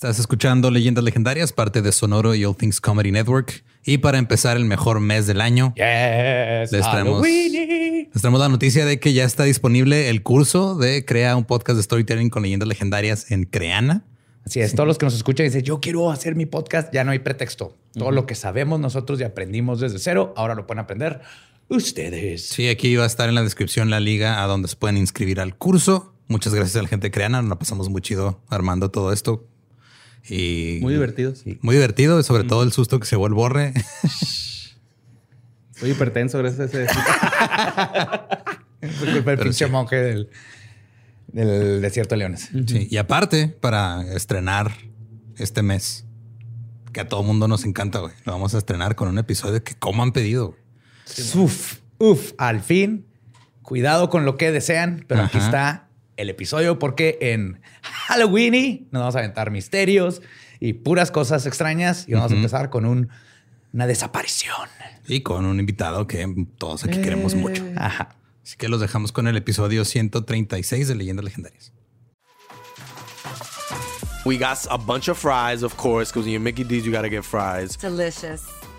Estás escuchando Leyendas Legendarias, parte de Sonoro y All Things Comedy Network. Y para empezar el mejor mes del año, Yes, les traemos, les traemos la noticia de que ya está disponible el curso de Crea un podcast de storytelling con leyendas legendarias en Creana. Así es, todos los que nos escuchan dicen, yo quiero hacer mi podcast, ya no hay pretexto. Todo lo que sabemos nosotros y aprendimos desde cero, ahora lo pueden aprender ustedes. Sí, aquí va a estar en la descripción la liga a donde se pueden inscribir al curso. Muchas gracias a la gente de Creana. Nos la pasamos muy chido armando todo esto. Y Muy divertido. Muy divertido, y sobre todo el susto que se vuelve borre. Soy hipertenso gracias a ese. Fue culpa del pinche monje del, del desierto de leones. Sí, y aparte, para estrenar este mes, que a todo mundo nos encanta, güey. Lo vamos a estrenar con un episodio que como han pedido. güey. Uf, uf, al fin. Cuidado con lo que desean, pero aquí está el episodio porque en Halloween nos vamos a aventar misterios y puras cosas extrañas y vamos a empezar con un- una desaparición. Y con un invitado que todos aquí queremos mucho. Ajá. Así que los dejamos con el episodio 136 de Leyendas Legendarias. We got a bunch of fries, of course, because when you Mickey D's, you got to get fries. Delicious.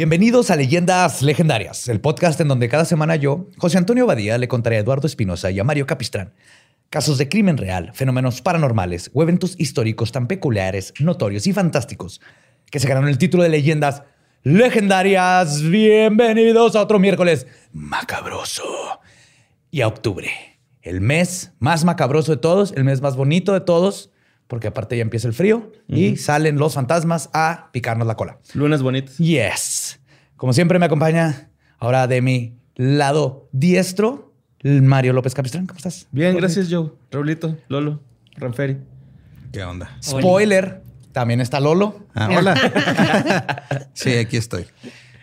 Bienvenidos a Leyendas Legendarias, el podcast en donde cada semana yo, José Antonio Badía, le contaré a Eduardo Espinosa y a Mario Capistrán casos de crimen real, fenómenos paranormales o eventos históricos tan peculiares, notorios y fantásticos que se ganaron el título de Leyendas Legendarias. Bienvenidos a otro miércoles macabroso y a octubre, el mes más macabroso de todos, el mes más bonito de todos, porque aparte ya empieza el frío y salen los fantasmas a picarnos la cola. Lunes bonitos. Yes. Como siempre me acompaña ahora de mi lado diestro, Mario López Capistrán. ¿Cómo estás? Bien, gracias, Joe. Raulito, Lolo, Ranferi. ¿Qué onda? Spoiler. También está Lolo. Ah, hola. sí, aquí estoy.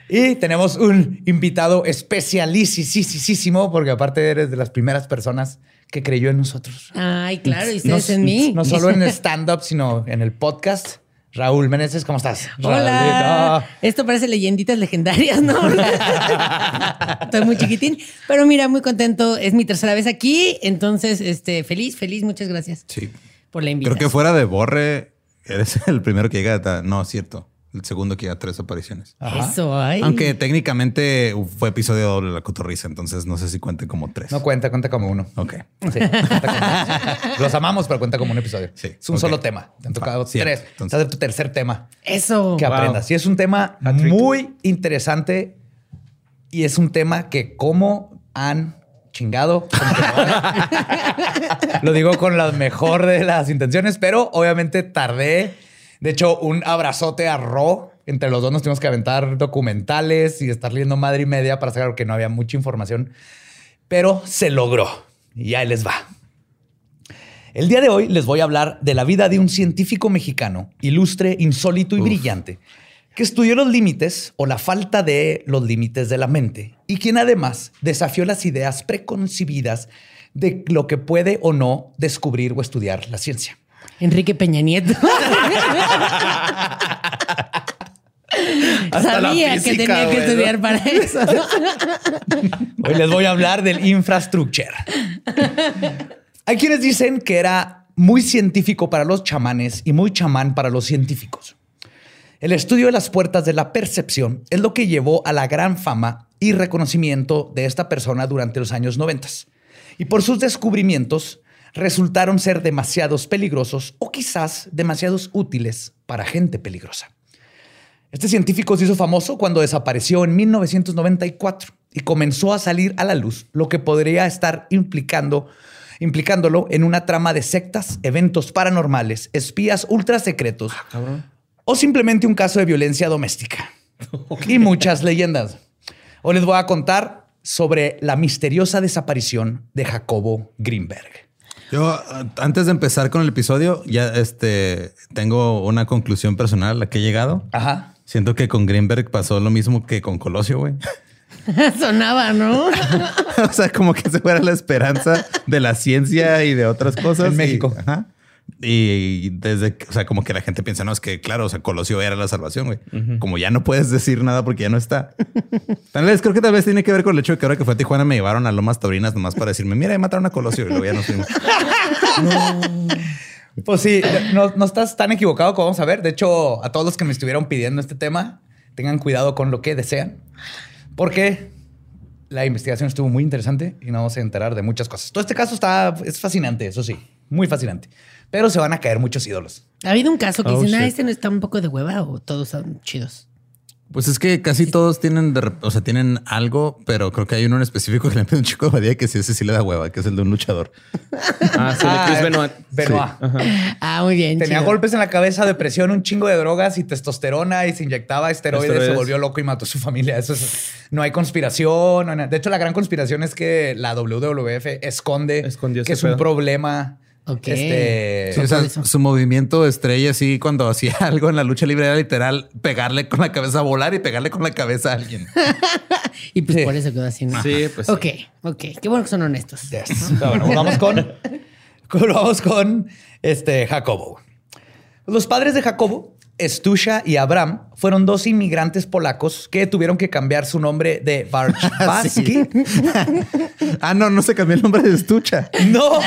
Y tenemos un invitado especialísimo, porque aparte eres de las primeras personas que creyó en nosotros. Ay, claro, y No, ustedes en mí. No solo en stand-up, sino en el podcast. Raúl Meneses, ¿cómo estás? Hola. Raulito. Esto parece leyenditas legendarias, ¿no? Estoy muy chiquitín, pero mira, muy contento. Es mi tercera vez aquí, entonces, este, feliz, feliz. Muchas gracias Sí. por la Creo invitación. que fuera de Borre, eres el primero que llega a... No, es cierto. El segundo que llega a tres apariciones. Eso, ay. Aunque técnicamente fue episodio doble de la cotorriza, entonces no sé si cuente como tres. No cuenta, cuenta como uno. Ok. Sí, cuenta como- Los amamos, pero cuenta como un episodio. Sí, Es un solo tema. Te han tocado tres. Entonces- es tu tercer tema Eso. que aprendas. Y es un tema muy interesante y es un tema que cómo han chingado. Lo digo con la mejor de las intenciones, pero obviamente tardé. De hecho, un abrazote a Ro. Entre los dos nos tuvimos que aventar documentales y estar leyendo madre y media para saber que no había mucha información, pero se logró. Y ahí les va. El día de hoy les voy a hablar de la vida de un científico mexicano, ilustre, insólito y brillante, que estudió los límites o la falta de los límites de la mente y quien además desafió las ideas preconcebidas de lo que puede o no descubrir o estudiar la ciencia. Enrique Peña Nieto. Hasta Sabía que tenía que estudiar para eso. Hoy les voy a hablar del infrastructure. Hay quienes dicen que era muy científico para los chamanes y muy chamán para los científicos. El estudio de las puertas de la percepción es lo que llevó a la gran fama y reconocimiento de esta persona durante los años 90. Y por sus descubrimientos resultaron ser demasiados peligrosos o quizás demasiados útiles para gente peligrosa. Este científico se hizo famoso cuando desapareció en 1994 y comenzó a salir a la luz lo que podría estar implicando, implicándolo en una trama de sectas, eventos paranormales, espías ultra secretos o simplemente un caso de violencia doméstica. Y muchas leyendas. Hoy les voy a contar sobre la misteriosa desaparición de Jacobo Greenberg. Yo, antes de empezar con el episodio, ya este tengo una conclusión personal a la que he llegado. Ajá. Siento que con Greenberg pasó lo mismo que con Colosio, güey. Sonaba, ¿no? o sea, como que se fuera la esperanza de la ciencia y de otras cosas. En y- México. ajá. Y desde, o sea, como que la gente piensa, no, es que claro, o sea, Colosio era la salvación, güey. Como ya no puedes decir nada porque ya no está. Tal vez, creo que tal vez tiene que ver con el hecho de que ahora que fue a Tijuana me llevaron a Lomas Taurinas nomás para decirme, mira, ya mataron a Colosio y luego ya nos fuimos. Pues sí, no, no estás tan equivocado como vamos a ver. De hecho, a todos los que me estuvieron pidiendo este tema, tengan cuidado con lo que desean, porque la investigación estuvo muy interesante y nos vamos a enterar de muchas cosas. Todo este caso está, es fascinante, eso sí, muy fascinante, pero se van a caer muchos ídolos. ¿Ha habido un caso que Oh, dicen, ah, este no está un poco de hueva o todos son chidos? Pues es que casi todos tienen, de o sea, tienen algo, pero creo que hay uno en específico que le pide un chico de Badía que sí, ese sí le da hueva, que es el de un luchador. Ah, sí, de Chris Benoit. Benoit. Ah, muy bien. Tenía chido. golpes en la cabeza, depresión, un chingo de drogas y testosterona y se inyectaba esteroides, se volvió loco y mató a su familia. Eso es- no hay conspiración. no hay nada. de hecho, la gran conspiración es que la WWF esconde Escondió que es un problema. Ok. Este, Sí, o sea, por eso. su movimiento estrella, así cuando hacía algo en la lucha libre era literal pegarle con la cabeza, volar y pegarle con la cabeza a alguien. Y pues Sí. por eso quedó así. ¿no? Sí, pues sí. Ok, ok. Qué bueno que son honestos. Yes. Pero bueno, vamos con, con- vamos con este Jacobo. Los padres de Jacobo, Stusha y Abraham, fueron dos inmigrantes polacos que tuvieron que cambiar su nombre de Barczewski. ah, no, no se cambió el nombre de estucha. No,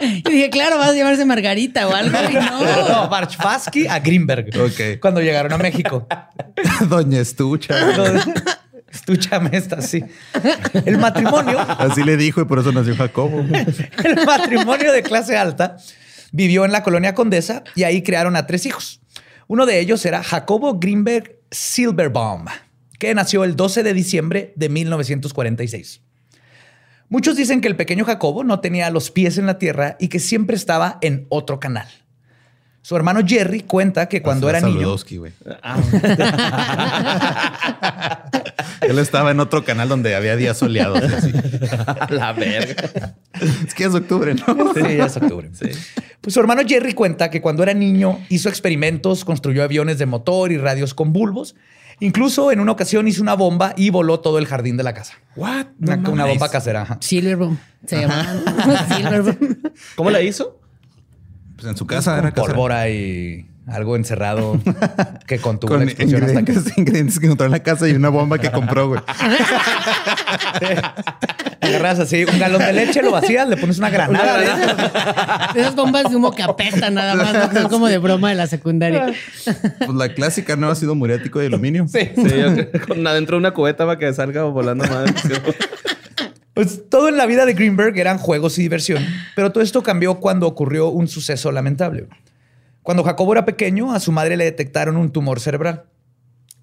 Y dije, claro, vas a llamarse Margarita o algo. Y no. no, Barczewski a Greenberg. Ok. Cuando llegaron a México. Doña Estucha. Estúchame esta, sí. El matrimonio Así le dijo y por eso nació Jacobo. El matrimonio de clase alta vivió en la colonia Condesa y ahí crearon a tres hijos. Uno de ellos era Jacobo Greenberg Silverbaum, que nació el 12 de diciembre de 1946. Muchos dicen que el pequeño Jacobo no tenía los pies en la tierra y que siempre estaba en otro canal. Su hermano Jerry cuenta que cuando era niño... Güey. Él estaba en otro canal donde había días soleados. así. La verga. Es que es octubre, ¿no? Sí, ya es octubre. Pues su hermano Jerry cuenta que cuando era niño hizo experimentos, construyó aviones de motor y radios con bulbos. Incluso en una ocasión hizo una bomba y voló todo el jardín de la casa. What? Una, No una mames. bomba casera. ajá. Silverboom. Se llama Silverboom. ¿Cómo la hizo? Pues en su casa era casa. Pólvora y algo encerrado que contuvo Con la explosión hasta que... ingredientes, ingredientes que encontró en la casa y una bomba que compró, güey. Agarras así un galón de leche, lo vacías, le pones una granada. de- Esas bombas de humo que apestan nada más, ¿no? que son como de broma de la secundaria. Pues la clásica no ha sido muriático de aluminio. Sí. Sí, yo- con adentro de una cubeta para que salga volando madre. Pues todo en la vida de Greenberg eran juegos y diversión, pero todo esto cambió cuando ocurrió un suceso lamentable. Cuando Jacobo era pequeño, a su madre le detectaron un tumor cerebral.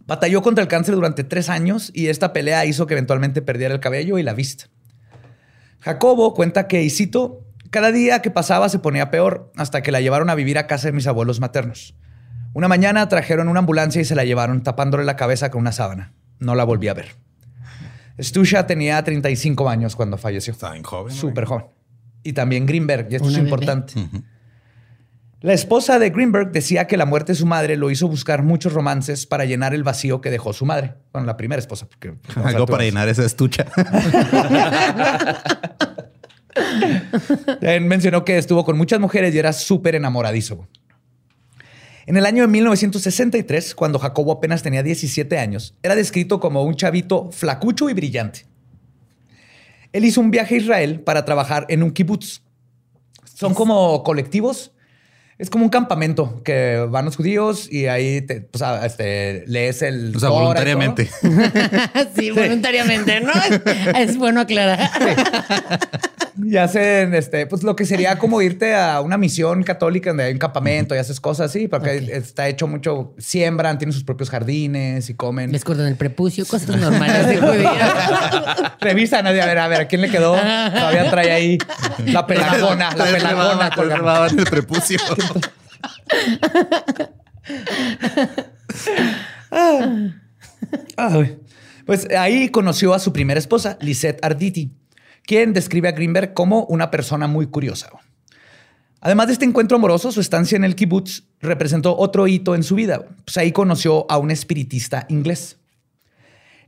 Batalló contra el cáncer durante tres años y esta pelea hizo que eventualmente perdiera el cabello y la vista. Jacobo cuenta que, y cito, cada día que pasaba se ponía peor hasta que la llevaron a vivir a casa de mis abuelos maternos. Una mañana trajeron una ambulancia y se la llevaron tapándole la cabeza con una sábana. No la volví a ver. Stusha tenía 35 años cuando falleció. Bien joven. Súper joven. Y también Greenberg, y esto Una es importante. La esposa de Greenberg decía que la muerte de su madre lo hizo buscar muchos romances para llenar el vacío que dejó su madre. Bueno, la primera esposa. Porque, Algo para llenar esa estucha. Él mencionó que estuvo con muchas mujeres y era súper enamoradizo. En el año de 1963, cuando Jacobo apenas tenía 17 años, era descrito como un chavito flacucho y brillante. Él hizo un viaje a Israel para trabajar en un kibutz. Son como colectivos Es como un campamento que van los judíos y ahí te, pues, este, lees el. O sea, voluntariamente. sí, voluntariamente, ¿no? Es bueno aclarar. Y hacen este, pues lo que sería como irte a una misión católica donde hay un campamento y haces cosas así, porque está hecho mucho, siembran, tienen sus propios jardines y comen. Les cortan el prepucio, cosas normales de. Revisan, a ver, a ver, ¿a quién le quedó? Todavía trae ahí la pelagona, la pelagona. rebaba en el prepucio. Ay. Pues ahí conoció a su primera esposa, Lisette Arditi, quien describe a Greenberg como una persona muy curiosa. Además de este encuentro amoroso, su estancia en el kibutz representó otro hito en su vida. Pues ahí conoció a un espiritista inglés.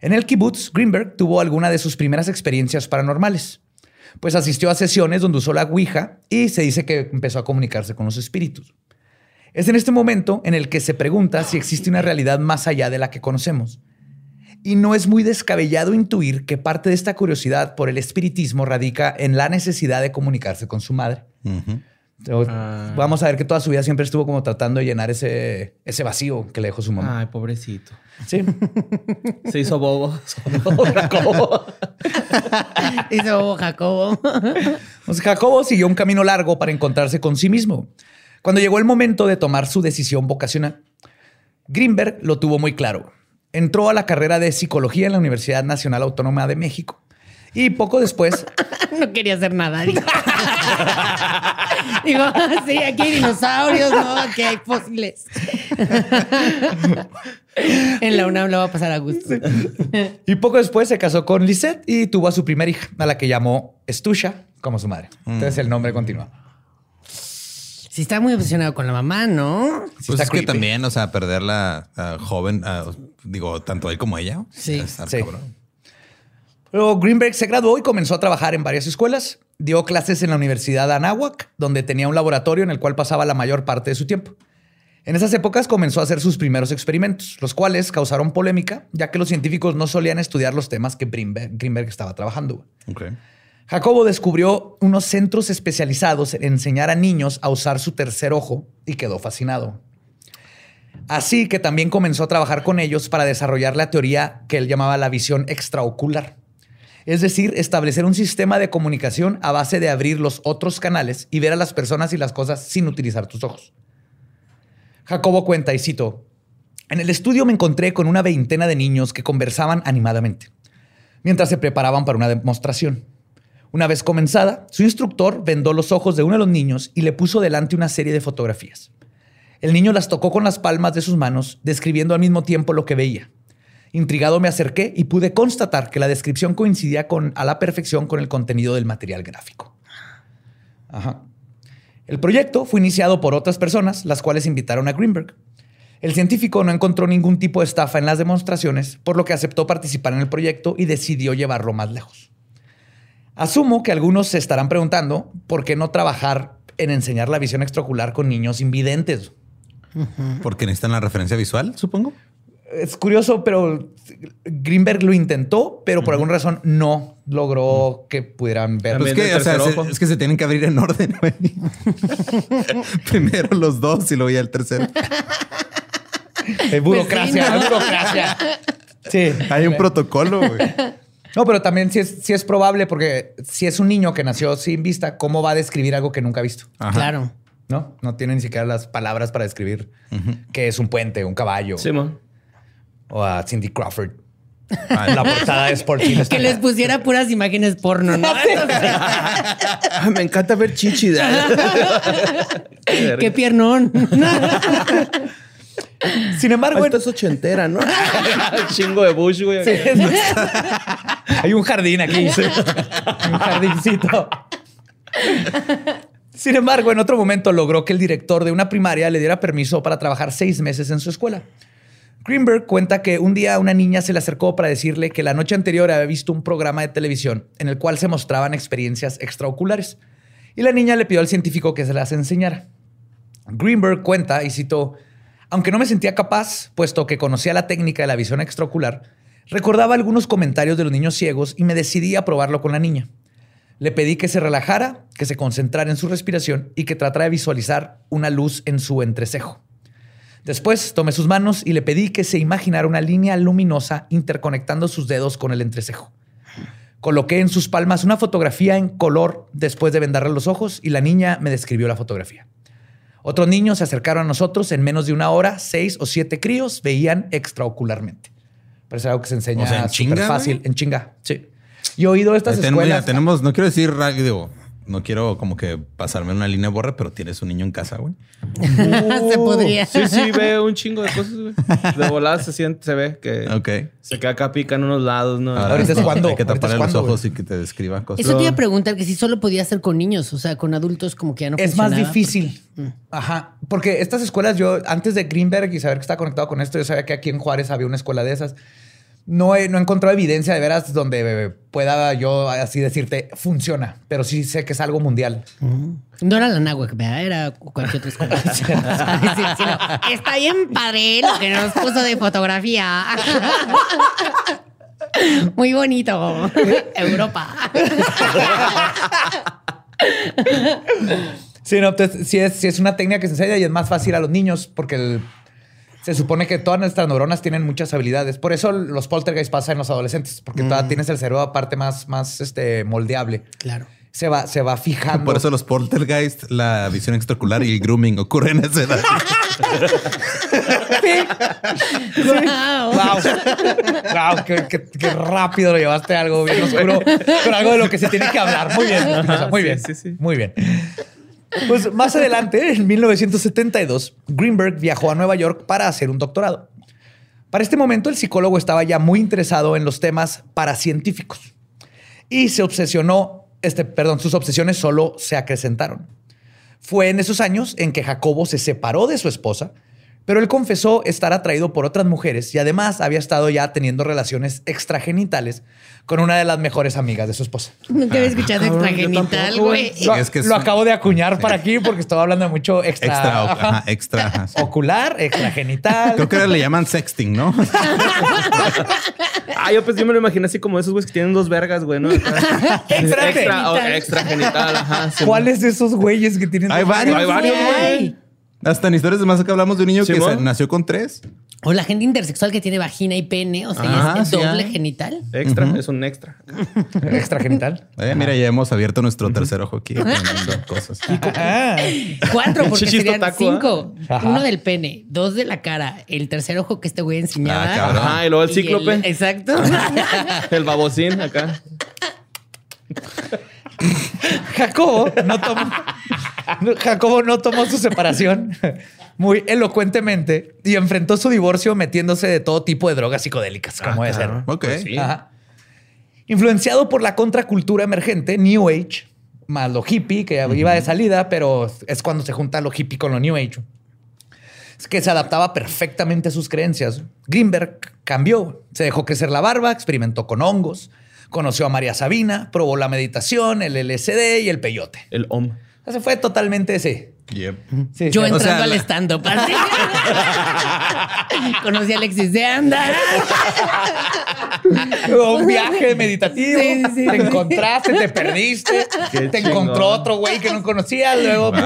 En el kibutz, Greenberg tuvo alguna de sus primeras experiencias paranormales. Pues asistió a sesiones donde usó la Ouija y se dice que empezó a comunicarse con los espíritus. Es en este momento en el que se pregunta si existe una realidad más allá de la que conocemos. Y no es muy descabellado intuir que parte de esta curiosidad por el espiritismo radica en la necesidad de comunicarse con su madre. Entonces, Vamos a ver que toda su vida siempre estuvo como tratando de llenar ese, ese vacío que le dejó su mamá. Ay, pobrecito. Sí. Se hizo bobo. Hizo Jacobo. Pues Jacobo siguió un camino largo para encontrarse con sí mismo. Cuando llegó el momento de tomar su decisión vocacional, Greenberg lo tuvo muy claro. Entró a la carrera de psicología en la Universidad Nacional Autónoma de México. Y poco después, No quería hacer nada. Digo, Digo, sí, aquí hay dinosaurios, no, aquí hay fósiles. En la UNAM lo va a pasar a gusto. y poco después se casó con Lisette y tuvo a su primera hija, a la que llamó Estusha como su madre. Entonces el nombre continúa. Sí, está muy obsesionado con la mamá, ¿no? Sí, Pues está es que también, o sea, perderla joven, digo, tanto él como ella. Sí. cabrón. Luego Greenberg se graduó y comenzó a trabajar en varias escuelas. Dio clases en la Universidad de Anáhuac, donde tenía un laboratorio en el cual pasaba la mayor parte de su tiempo. En esas épocas comenzó a hacer sus primeros experimentos, los cuales causaron polémica, ya que los científicos no solían estudiar los temas que Greenberg, Greenberg estaba trabajando. Ok. Jacobo descubrió unos centros especializados en enseñar a niños a usar su tercer ojo y quedó fascinado. Así que también comenzó a trabajar con ellos para desarrollar la teoría que él llamaba la visión extraocular. Es decir, establecer un sistema de comunicación a base de abrir los otros canales y ver a las personas y las cosas sin utilizar tus ojos. Jacobo cuenta, y cito, en el estudio me encontré con una veintena de niños que conversaban animadamente, mientras se preparaban para una demostración. Una vez comenzada, su instructor vendó los ojos de uno de los niños y le puso delante una serie de fotografías. El niño las tocó con las palmas de sus manos, describiendo al mismo tiempo lo que veía. Intrigado me acerqué y pude constatar que la descripción coincidía con, a la perfección con el contenido del material gráfico. El proyecto fue iniciado por otras personas, las cuales invitaron a Greenberg. El científico no encontró ningún tipo de estafa en las demostraciones, por lo que aceptó participar en el proyecto y decidió llevarlo más lejos. Asumo que algunos se estarán preguntando por qué no trabajar en enseñar la visión extraocular con niños invidentes. Porque necesitan la referencia visual, supongo. Es curioso, pero Greenberg lo intentó, pero por alguna razón no logró que pudieran ver. Pues También que, o sea, se- es que se tienen que abrir en orden. Primero los dos y luego ya el tercero. Eh, burocracia, Pues sí, ¿no? burocracia. Sí. Hay un protocolo, güey. No, pero también sí es, sí es probable porque si es un niño que nació sin vista, ¿cómo va a describir algo que nunca ha visto? Ajá. Claro. No, no tiene ni siquiera las palabras para describir qué es un puente, un caballo Simón. o a Cindy Crawford. Ah, La portada de Sport Chile. Que les pusiera puras imágenes porno, ¿no? Ah, me encanta ver chichi. Qué piernón. Sin embargo, Esto es ochentera, ¿no? Chingo de Bush, güey. Hay un jardín aquí. un jardincito. Sin embargo, en otro momento logró que el director de una primaria le diera permiso para trabajar seis meses en su escuela. Greenberg cuenta que un día una niña se le acercó para decirle que la noche anterior había visto un programa de televisión en el cual se mostraban experiencias extraoculares. Y la niña le pidió al científico que se las enseñara. Greenberg cuenta, y cito, aunque no me sentía capaz, puesto que conocía la técnica de la visión extraocular, recordaba algunos comentarios de los niños ciegos y me decidí a probarlo con la niña. Le pedí que se relajara, que se concentrara en su respiración y que tratara de visualizar una luz en su entrecejo. Después tomé sus manos y le pedí que se imaginara una línea luminosa interconectando sus dedos con el entrecejo. Coloqué en sus palmas una fotografía en color después de vendarle los ojos y la niña me describió la fotografía. Otros niños se acercaron a nosotros en menos de una hora, seis o siete críos veían extraocularmente. Parece algo que se enseña O sea, ¿en súper chinga, fácil, güey? en chinga. Sí. Yo he oído estas Ten- escuelas. mira, tenemos, no quiero decir, ra- digo, no quiero como que pasarme una línea borra, pero tienes un niño en casa, güey. Se podría. Sí, sí, ve un chingo de cosas, güey. De volada se siente, se ve que Ok. se queda acá pica en unos lados, ¿no? Ahora, Ahorita es cuando- Hay que taparle los ojos y que te describa cosas. Eso te iba a preguntar que si solo podía hacer con niños, o sea, con adultos como que ya no es más difícil. Ajá. Porque estas escuelas, yo antes de Greenberg y saber que está conectado con esto, yo sabía que aquí en Juárez había una escuela de esas. No he, no he encontrado evidencia de veras donde pueda yo así decirte funciona, pero sí sé que es algo mundial. No era la ¿verdad? Era cualquier otra escuela. Sí, sí, sí, no. Está bien padre lo que nos puso de fotografía. Muy bonito. Europa. Sí, no, entonces sí es, sí es una técnica que se enseña y es más fácil a los niños porque el- se supone que todas nuestras neuronas tienen muchas habilidades. Por eso los poltergeist pasan en los adolescentes, porque todavía tienes el cerebro aparte más, más este, moldeable. Claro. Se va, se va fijando. Por eso los poltergeist, la visión extraocular y el grooming ocurren en esa edad. Wow. Wow. Wow, qué, qué- qué rápido lo llevaste a algo bien oscuro, pero algo de lo que se tiene que hablar. Muy bien, muy Sí, bien. sí, sí. Muy bien. Pues más adelante, en 1972, Greenberg viajó a Nueva York para hacer un doctorado. Para este momento, el psicólogo estaba ya muy interesado en los temas paracientíficos y se obsesionó, este, perdón, sus obsesiones solo se acrecentaron. Fue en esos años en que Jacobo se separó de su esposa, pero él confesó estar atraído por otras mujeres y además había estado ya teniendo relaciones extragenitales con una de las mejores amigas de su esposa. Nunca había escuchado cabrón, yo extragenital, güey. Lo, es que es lo un- acabo de acuñar para aquí porque estaba hablando de mucho extra, Extra, ajá, extra. ajá, sí. ocular, extragenital. Creo que ahora le llaman sexting, ¿no? Ah, yo pues yo me lo imaginé así como esos güeyes que tienen dos vergas, güey, ¿no? Extra extra, genital. oh, extra genital, ajá. sí. ¿Cuáles de esos güeyes que tienen? Hay dos- varios. Hay varios, güey. Hasta en historias de más que hablamos de un niño que se- nació con tres. O la gente intersexual que tiene vagina y pene, o sea, Ajá, es sí, doble genital. Extra, es un extra. Extragenital. Eh, mira, ya hemos abierto nuestro tercer ojo aquí. cosas. Ah. Cuatro, porque serían ¿eh? cinco. Uno del pene, dos de la cara, el tercer ojo que este güey enseñaba. Ah, cabrón. Ajá, y luego el cíclope. exacto. El babocín acá. Jacobo no tomó, Jacobo no tomó su separación muy elocuentemente y enfrentó su divorcio metiéndose de todo tipo de drogas psicodélicas, como debe ser. Ok. Pues sí. Ajá. Influenciado por la contracultura emergente, New Age, más lo hippie, que iba de salida, pero es cuando se junta lo hippie con lo New Age. Es que se adaptaba perfectamente a sus creencias. Greenberg cambió, se dejó crecer la barba, experimentó con hongos, conoció a María Sabina, probó la meditación, el LSD y el peyote. El OM. O sea, se fue totalmente ese. Yep. Sí, Yo entrando sea, al la- stand-up. Conocí a Alexis de Anda. un viaje meditativo. Sí, sí, sí. Te encontraste, te perdiste, Qué te chingón. encontró otro güey que no conocías. Luego, Wow.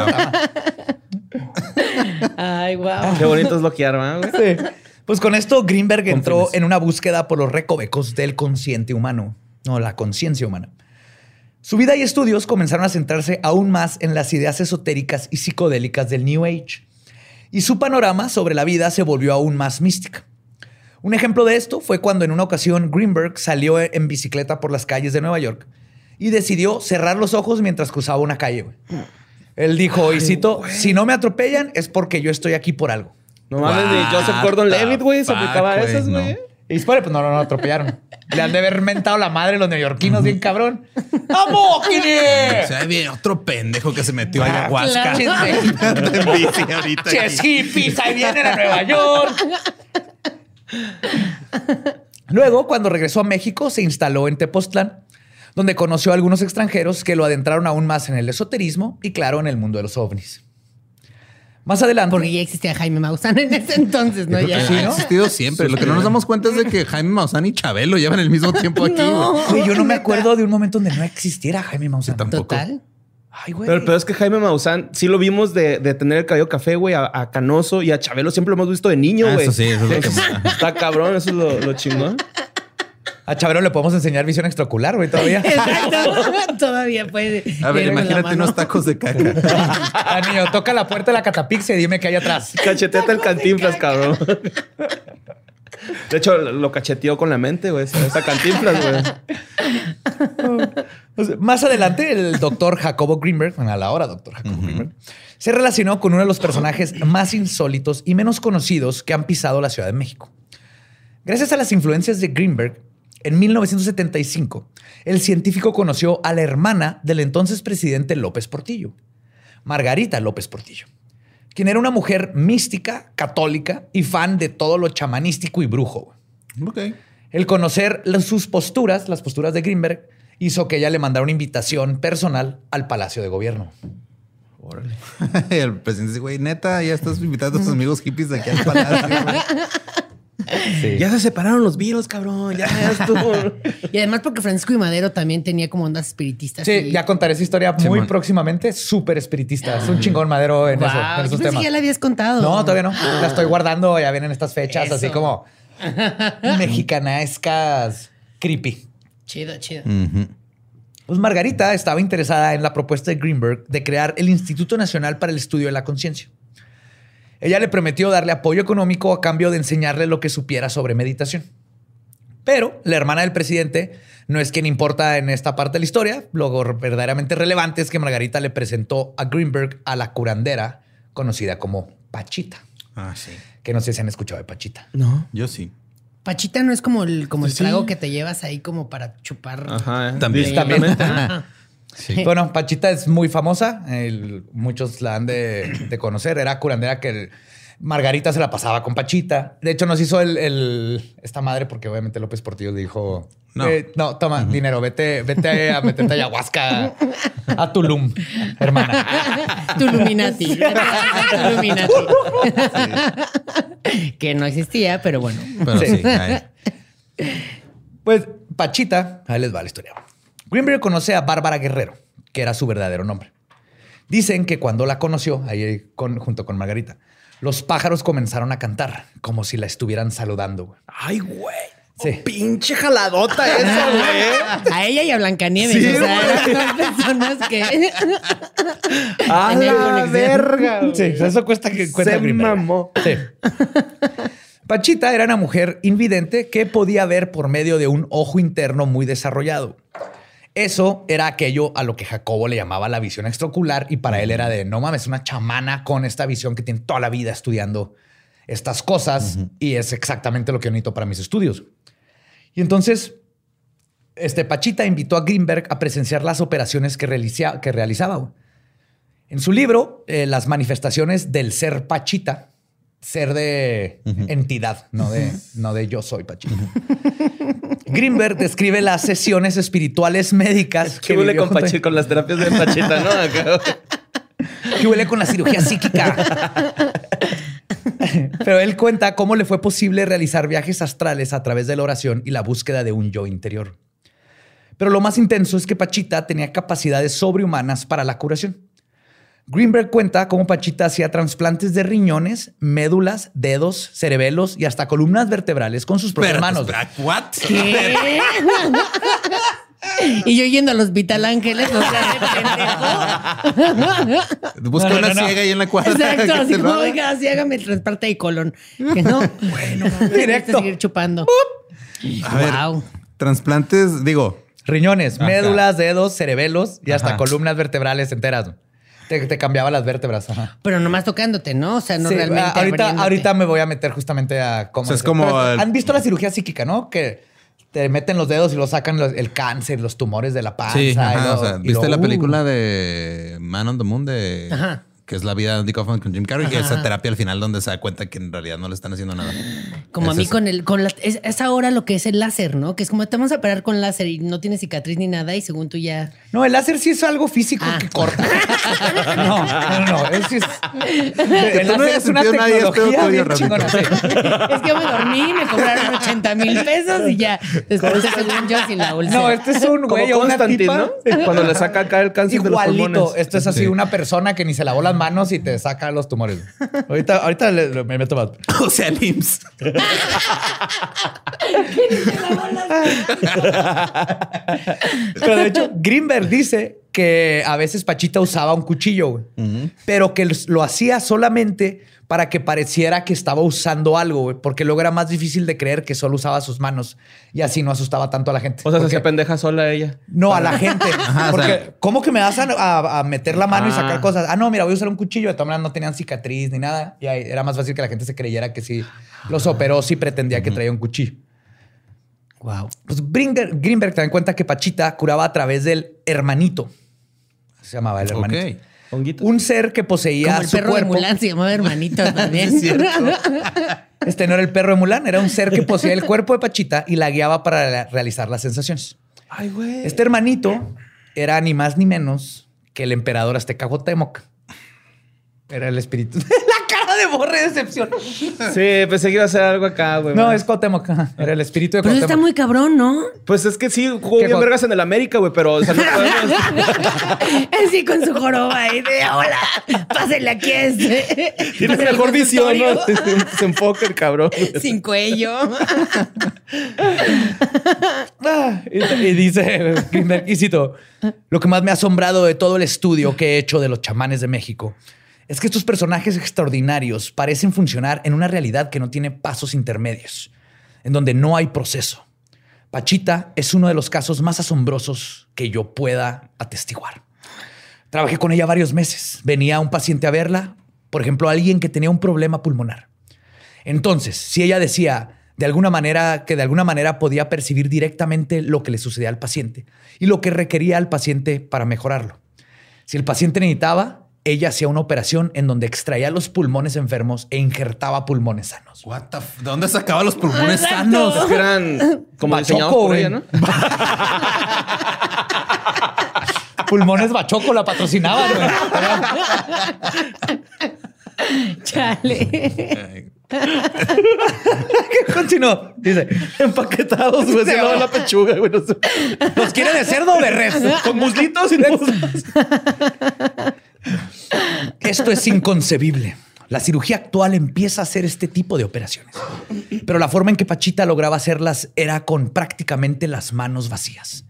Ay, wow. Qué bonito es bloquear, ¿verdad? Sí. Pues con esto Greenberg entró en una búsqueda por los recovecos del consciente humano, no la conciencia humana. Su vida y estudios comenzaron a centrarse aún más en las ideas esotéricas y psicodélicas del New Age. Y su panorama sobre la vida se volvió aún más mística. Un ejemplo de esto fue cuando en una ocasión Greenberg salió en bicicleta por las calles de Nueva York y decidió cerrar los ojos mientras cruzaba una calle. güey. Él dijo, y cito, si no me atropellan es porque yo estoy aquí por algo. No mames, ni Joseph Gordon Levitt, güey, se aplicaba a esas, güey. no. Y después, pues no, no, no, atropellaron. Le han de haber mentado la madre los neoyorquinos bien cabrón. ¡Vamos, O Kine! sea, viene otro pendejo que se metió a Ah, ayahuasca. bici ahorita. Ches hippies, ahí vienen a Nueva York. Luego, cuando regresó a México, se instaló en Tepoztlán, donde conoció a algunos extranjeros que lo adentraron aún más en el esoterismo y, claro, en el mundo de los ovnis. Más adelante. Porque ya existía Jaime Maussan en ese entonces, ¿no? Ya. que ha existido siempre. Lo que no nos damos cuenta es de que Jaime Maussan y Chabelo llevan el mismo tiempo aquí. No. güey. Yo no me acuerdo de un momento donde no existiera Jaime Maussan. tampoco. Total. Ay, güey. Pero el peor es que Jaime Maussan sí lo vimos de, de tener el cabello café, güey, a, a Canoso y a Chabelo siempre lo hemos visto de niño, Ah, güey. eso sí, eso es lo que- Está cabrón, eso es lo, lo chingón. A Chabelo le podemos enseñar visión extraocular, güey, todavía. Exacto. Todavía puede. A ver, imagínate unos tacos de caca. Niño, toca la puerta de la catapixia y dime qué hay atrás. Cacheteta el cantinflas, cabrón. De hecho, lo cacheteó con la mente, güey. Esa cantinflas, güey. O sea, más adelante, el doctor Jacobo Greenberg, bueno, a la hora doctor Jacobo Greenberg, se relacionó con uno de los personajes más insólitos y menos conocidos que han pisado la Ciudad de México. Gracias a las influencias de Greenberg, en 1975, el científico conoció a la hermana del entonces presidente López Portillo, Margarita López Portillo, quien era una mujer mística, católica y fan de todo lo chamanístico y brujo. ok. El conocer sus posturas, las posturas de Greenberg, hizo que ella le mandara una invitación personal al Palacio de Gobierno. Y el presidente dice, güey, neta, ya estás invitando a tus amigos hippies de aquí al palacio. güey". Ya se separaron los virus, cabrón. Ya, estuvo. Y además porque Francisco y Madero también tenía como ondas espiritistas. Sí, y- ya contaré esa historia muy próximamente. Súper espiritista. Es un chingón madero en, Wow, eso, en yo esos pensé temas. que ya la habías contado. No, todavía no. La estoy guardando. Ya vienen estas fechas así como mexicanescas creepy. Chido, chido. Pues Margarita estaba interesada en la propuesta de Greenberg de crear el Instituto Nacional para el Estudio de la Conciencia. Ella le prometió darle apoyo económico a cambio de enseñarle lo que supiera sobre meditación. Pero la hermana del presidente no es quien importa en esta parte de la historia. Lo verdaderamente relevante es que Margarita le presentó a Greenberg a la curandera conocida como Pachita. Ah, sí. Que no sé si han escuchado de Pachita. No. Yo sí. Pachita no es como el, como el Sí. trago que te llevas ahí como para chupar. Ajá. eh. También. Distamente. Sí. Bueno, Pachita es muy famosa. el- muchos la han de, de conocer. Era curandera que el- Margarita se la pasaba con Pachita. De hecho, nos hizo el, el- esta madre porque obviamente López Portillo le dijo: No. "Eh, no toma dinero, vete, vete a meterte ayahuasca a Tulum, hermana. Tu Illuminati. Tu Illuminati. que no existía, pero bueno. Pero Sí. sí. Pues Pachita, ahí les va la historia. Greenberg conoce a Bárbara Guerrero, que era su verdadero nombre. Dicen que cuando la conoció, ahí con- junto con Margarita, los pájaros comenzaron a cantar como si la estuvieran saludando. güey. Ay, güey. Sí. Oh, pinche jaladota eso, güey. A ella y a Blancanieves. Sí, o sea, eran dos personas que. A la verga. Sí, eso cuesta que cuenta Se Greenberg. mamó. Sí. Pachita era una mujer invidente que podía ver por medio de un ojo interno muy desarrollado. Eso era aquello a lo que Jacobo le llamaba la visión extraocular y para él era de no mames, una chamana con esta visión que tiene toda la vida estudiando estas cosas y es exactamente lo que yo necesito para mis estudios. Y entonces, este Pachita invitó a Greenberg a presenciar las operaciones que, realiza- que realizaba. En su libro, eh, Las manifestaciones del ser Pachita, ser de entidad, no de, no de yo soy Pachita. Greenberg describe las sesiones espirituales médicas ¿Qué huele con, Pachi- con las terapias de Pachita, no? Acá. que huele con la cirugía psíquica. Pero él cuenta cómo le fue posible realizar viajes astrales a través de la oración y la búsqueda de un yo interior. Pero lo más intenso es que Pachita tenía capacidades sobrehumanas para la curación. Greenberg cuenta cómo Pachita hacía trasplantes de riñones, médulas, dedos, cerebelos y hasta columnas vertebrales con sus propias manos. ¿Qué? y yo yendo al Hospital Ángeles, o sea, de pendejo. Busca No, no, una no, no. ciega ahí en la cuadra. Exacto, así como, oiga, así hágame el trasplante de colon. Que no, bueno, Directo. seguir chupando. A ver, Wow. trasplantes, digo, Riñones, Ajá. médulas, dedos, cerebelos y hasta Ajá. columnas vertebrales enteras. Te, te cambiaba las vértebras. Ajá. Pero nomás tocándote, ¿no? O sea, no Sí, realmente. ah, ahorita, ahorita me voy a meter justamente a cómo. O sea, es como Pero, Han visto la cirugía psíquica, ¿no? Que te meten los dedos y lo sacan los- el cáncer, los tumores de la panza. sí, y ajá, lo- o sea, y ¿viste lo- la uh. película de Man on the Moon de Ajá. Que es la vida de Andy Kaufman con Jim Carrey, y esa terapia al final donde se da cuenta que en realidad no le están haciendo nada. Como a mí eso. con el, con la, es, es ahora lo que es el láser, ¿no? Que es como te vamos a operar con láser y no tiene cicatriz ni nada y según tú ya. No, el láser sí es algo físico Ah. que corta. no, no, no. Es, es, el no es una nadie, tecnología bien chingona. Es que me dormí, me cobraron 80 mil pesos y ya. Después según yo sin la bolsa. No, este es un güey o una tipa. ¿no? Cuando le saca acá el cáncer de los Igualito. pulmones. Esto es así, Sí. una persona que ni se lavó las manos y te saca los tumores. Ahorita, ahorita le- me meto más. O sea, el IMSS. Pero de hecho, Greenberg dice que a veces Pachita usaba un cuchillo, güey, pero que lo hacía solamente para que pareciera que estaba usando algo, güey, porque luego era más difícil de creer que solo usaba sus manos y así no asustaba tanto a la gente. O sea, se hacía pendeja sola ella. No, a la gente. Ajá, o porque, sea- ¿cómo que me vas a, a- a meter la mano y Ah. sacar cosas? Ah, no, mira, voy a usar un cuchillo. De todas maneras, no tenían cicatriz ni nada. Y ahí era más fácil que la gente se creyera que sí los operó, sí pretendía que traía un cuchillo. Wow. Pues Bringer- Greenberg también cuenta que Pachita curaba a través del hermanito. Se llamaba el hermanito. Honguitos. Un ser que poseía Como el su perro de cuerpo. Mulan se llamaba hermanito también. Este no era el perro de Mulan, era un ser que poseía el cuerpo de Pachita y la guiaba para realizar las sensaciones. Ay, güey. Este hermanito era ni más ni menos que el emperador azteca Cuauhtémoc. Era el espíritu. cara de borre de decepción. Sí, pensé que iba a hacer algo acá, güey. No, es Cuauhtémoc. Era el espíritu de Pero Cuauhtémoc. está muy cabrón, ¿no? Pues es que sí, jugó ¿Qué bien vergas en el América, güey, pero o sea, no podemos. Así con su joroba y de hola, pásenle aquí a este. Tiene Pásenle al mejor visión, ¿no? consultorio. Se enfoca el cabrón. Sin cuello. Ah, y, y dice Greenberg, y cito, lo que más me ha asombrado de todo el estudio que he hecho de los chamanes de México es que estos personajes extraordinarios parecen funcionar en una realidad que no tiene pasos intermedios, en donde no hay proceso. Pachita es uno de los casos más asombrosos que yo pueda atestiguar. Trabajé con ella varios meses. Venía un paciente a verla, por ejemplo, alguien que tenía un problema pulmonar. Entonces, si ella decía de alguna manera que de alguna manera podía percibir directamente lo que le sucedía al paciente y lo que requería al paciente para mejorarlo. Si el paciente necesitaba, ella hacía una operación en donde extraía los pulmones enfermos e injertaba pulmones sanos. What the f- ¿De dónde sacaba los pulmones Exacto. sanos? Es que eran como diseñados por ella, ¿no? Pulmones Bachoco la patrocinaban. güey. Chale. Continuó. Dice, Empaquetados, güey. Se lava la pechuga, güey. ¿los quiere de cerdo o de res? Con muslitos y muslos. Esto es inconcebible. La cirugía actual empieza a hacer este tipo de operaciones. Pero la forma en que Pachita lograba hacerlas era con prácticamente las manos vacías.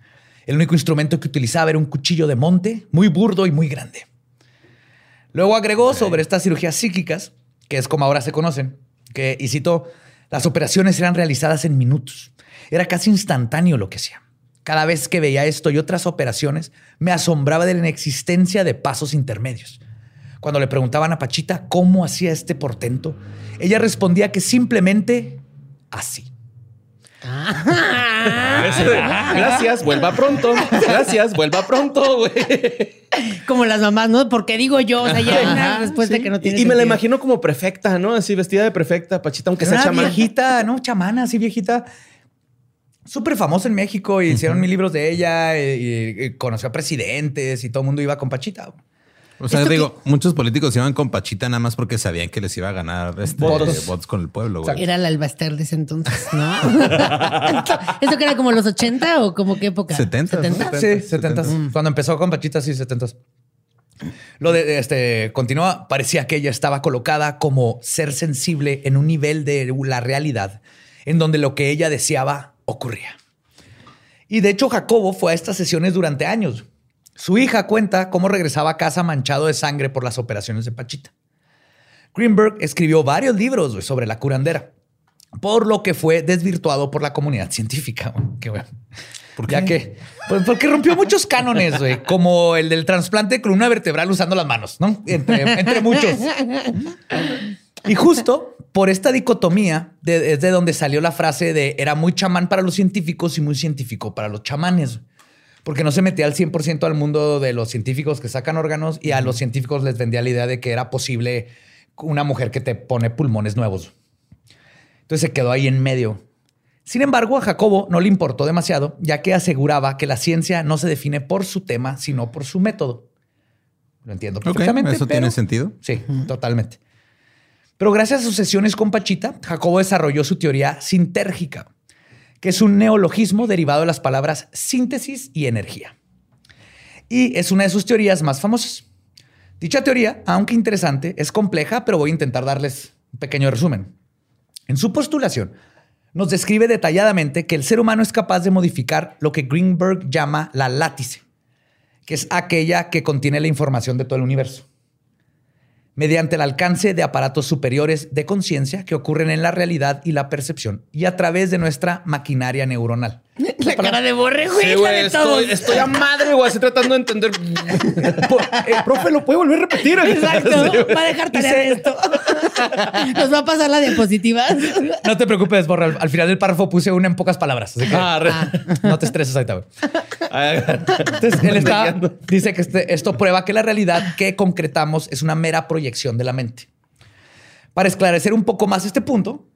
El único instrumento que utilizaba era un cuchillo de monte, muy burdo y muy grande. Luego agregó sobre estas cirugías psíquicas, que es como ahora se conocen, que, y cito, las operaciones eran realizadas en minutos. Era casi instantáneo lo que hacía. Cada vez que veía esto y otras operaciones, me asombraba de la inexistencia de pasos intermedios. Cuando le preguntaban a Pachita cómo hacía este portento, ella respondía que simplemente así. Gracias, vuelva pronto. Gracias, vuelva pronto, güey. Como las mamás, ¿no? Porque digo yo, o sea, ya una respuesta que no tiene Y me la imagino como perfecta, ¿no? Así vestida de perfecta, Pachita, aunque sea chamán. viejita, ¿no? Chamana, así viejita. Súper famosa en México. Y hicieron mil libros de ella. Y, y- y conoció a presidentes y todo el mundo iba con Pachita. O sea, digo, muchos políticos iban con Pachita nada más porque sabían que les iba a ganar este, Votos. votos. con el pueblo. güey. Era el albaster de ese entonces, ¿no? ¿Esto, esto que era como los 80 o como qué época? 70, 70. ¿no? Sí, 70. Cuando empezó con Pachita, sí, 70. Lo de este continúa, parecía que ella estaba colocada como ser sensible en un nivel de la realidad en donde lo que ella deseaba ocurría. Y de hecho, Jacobo fue a estas sesiones durante años. Su hija cuenta cómo regresaba a casa manchado de sangre por las operaciones de Pachita. Greenberg escribió varios libros sobre la curandera, por lo que fue desvirtuado por la comunidad científica. Qué bueno. Ya que, pues porque rompió muchos cánones, güey, como el del trasplante de columna vertebral usando las manos, ¿no? Entre, entre muchos. Y justo por esta dicotomía de- es de donde salió la frase de era muy chamán para los científicos y muy científico para los chamanes. porque no se metía al 100% al mundo de los científicos que sacan órganos y a los científicos les vendía la idea de que era posible una mujer que te pone pulmones nuevos. Entonces se quedó ahí en medio. Sin embargo, a Jacobo no le importó demasiado, ya que aseguraba que la ciencia no se define por su tema, sino por su método. Lo entiendo perfectamente. ¿Eso pero- tiene sentido? Sí, totalmente. Pero gracias a sus sesiones con Pachita, Jacobo desarrolló su teoría sintérgica, que es un neologismo derivado de las palabras síntesis y energía. Y es una de sus teorías más famosas. Dicha teoría, aunque interesante, es compleja, pero voy a intentar darles un pequeño resumen. En su postulación, nos describe detalladamente que el ser humano es capaz de modificar lo que Greenberg llama la látice, que es aquella que contiene la información de todo el universo mediante el alcance de aparatos superiores de conciencia que ocurren en la realidad y la percepción y a través de nuestra maquinaria neuronal. La cara de borre, güey. Sí, la güey, estoy, estoy a madre, güey, estoy tratando de entender. Po- eh, profe, ¿lo puede volver a repetir? Exacto. Va a dejar tarea de esto. Nos va a pasar la diapositiva. No te preocupes, Borra. Al, al final del párrafo puse una en pocas palabras. Así que Ah, re- no te estreses ahorita, güey. Ah, Entonces, él está, dice que este- esto prueba que la realidad que concretamos es una mera proyección de la mente. Para esclarecer un poco más este punto,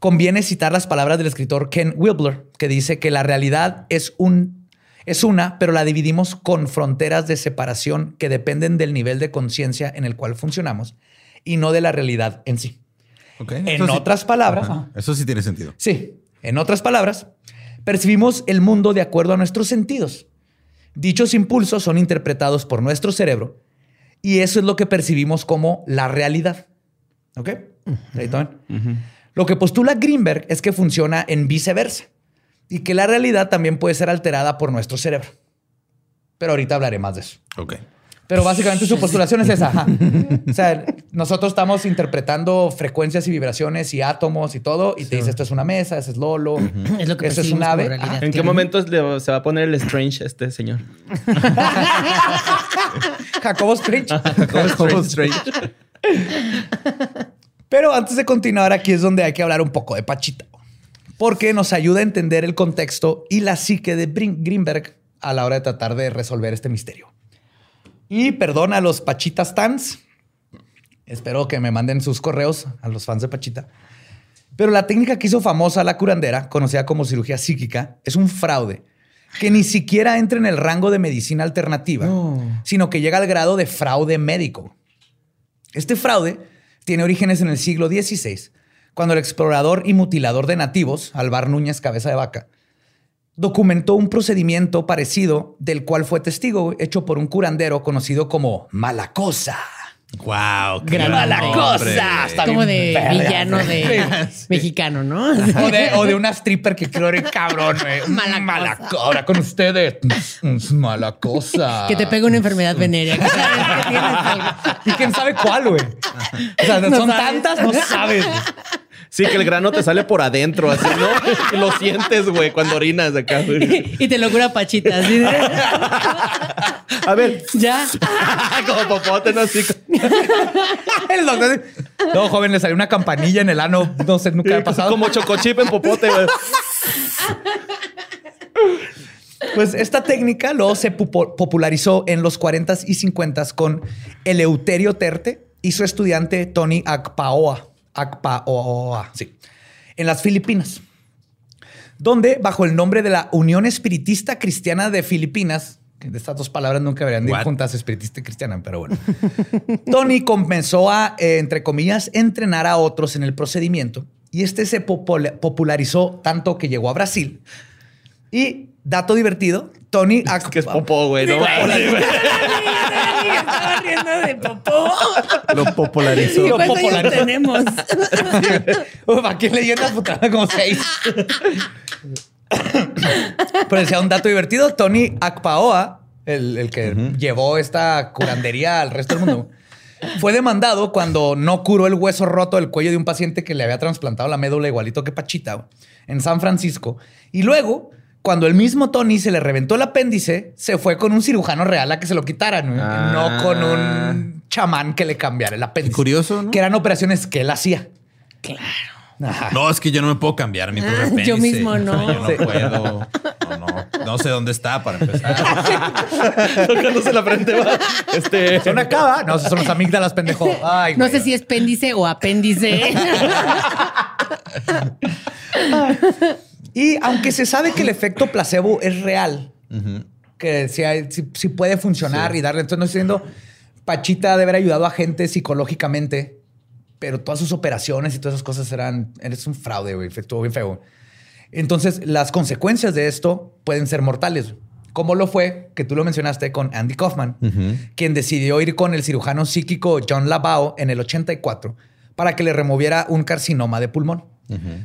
conviene citar las palabras del escritor Ken Wilber, que dice que la realidad es, un, es una, pero la dividimos con fronteras de separación que dependen del nivel de conciencia en el cual funcionamos y no de la realidad en sí. Ok, En eso sí- otras palabras, Ajá, Eso sí tiene sentido. Sí, en otras palabras, percibimos el mundo de acuerdo a nuestros sentidos. Dichos impulsos son interpretados por nuestro cerebro y eso es lo que percibimos como la realidad. ¿Ok? Lo que postula Greenberg es que funciona en viceversa y que la realidad también puede ser alterada por nuestro cerebro. Pero ahorita hablaré más de eso. Ok. Pero básicamente su postulación es esa. ajá. O sea, nosotros estamos interpretando frecuencias y vibraciones y átomos y todo, y te dice esto es una mesa, ese es Lolo, Es lo que eso es un ave. como realidad. ¿En qué le- se va a poner el Strange a este señor? Jacobo Strange. Jacobo Strange. Pero antes de continuar, aquí es donde hay que hablar un poco de Pachita, porque nos ayuda a entender el contexto y la psique de Greenberg a la hora de tratar de resolver este misterio. Y perdón a los Pachitas Stans. Espero que me manden sus correos a los fans de Pachita. Pero la técnica que hizo famosa la curandera, conocida como cirugía psíquica, es un fraude que ni siquiera entra en el rango de medicina alternativa, sino que llega al grado de fraude médico. Este fraude tiene orígenes en el siglo XVI, cuando el explorador y mutilador de nativos, Alvar Núñez Cabeza de Vaca, documentó un procedimiento parecido del cual fue testigo hecho por un curandero conocido como Malacosa. Wow. Gran Mala cosa. Está Como de verga. villano de mexicano, ¿no? O de, o de una stripper que creo era cabrón. güey. Mala Mala cosa. Ahora con ustedes. Mala cosa. Que te pega una enfermedad venérea. que. Y quién sabe cuál, güey. O sea, No son sabes. tantas, no sabes. Sí, que el grano te sale por adentro, así, ¿no? Y lo sientes, güey, cuando orinas acá. güey. Y te lo cura Pachita. así A ver, Ya. como popote, ¿no? Así. El doctor- No, joven, le salió una campanilla en el ano. No sé, nunca ha pasado. Como chocochip en popote. Pues esta técnica luego se popularizó en los 40s y 50s con Eleuterio Terte y su estudiante Tony Akpaoa. Akpaoa, sí. En las Filipinas. Donde, bajo el nombre de la Unión Espiritista Cristiana de Filipinas, de estas dos palabras nunca deberían de ir juntas, espiritista y cristiana, pero bueno. Tony comenzó a, eh, entre comillas, entrenar a otros en el procedimiento y este se popula- popularizó tanto que llegó a Brasil. Y, dato divertido, Tony... Ak- Que es popó, güey, ¿no? Estaba riendo de popó. Lo popularizó. ¿Y Lo popularizó. tenemos? Uf, aquí en leyendas putas como seis. Pero decía un dato divertido, Tony Akpaoa, el, el que llevó esta curandería al resto del mundo, fue demandado cuando no curó el hueso roto del cuello de un paciente que le había trasplantado la médula igualito que Pachita en San Francisco. Y luego, cuando el mismo Tony se le reventó el apéndice, se fue con un cirujano real a que se lo quitaran, güey, Ah. no con un chamán que le cambiara el apéndice. Curioso, ¿no? Que eran operaciones que él hacía. Ajá. No, es que yo no me puedo cambiar mi propio Ah, yo mismo no. Yo no Sí. puedo. No, no. No sé dónde está para empezar. Tocándose la frente, va. Este. Son acaba. No, esos son los amígdalas, pendejo. Ay, No güey. sé si es péndice o apéndice. Y aunque se sabe que el efecto placebo es real, que hay- sí puede funcionar y darle. Entonces, no estoy diciendo Pachita de haber ayudado a gente psicológicamente, pero todas sus operaciones y todas esas cosas eran. Eres un fraude, güey. Estuvo bien feo. Entonces, las consecuencias de esto pueden ser mortales. Como lo fue, que tú lo mencionaste con Andy Kaufman, quien decidió ir con el cirujano psíquico John Labao en el 84 para que le removiera un carcinoma de pulmón.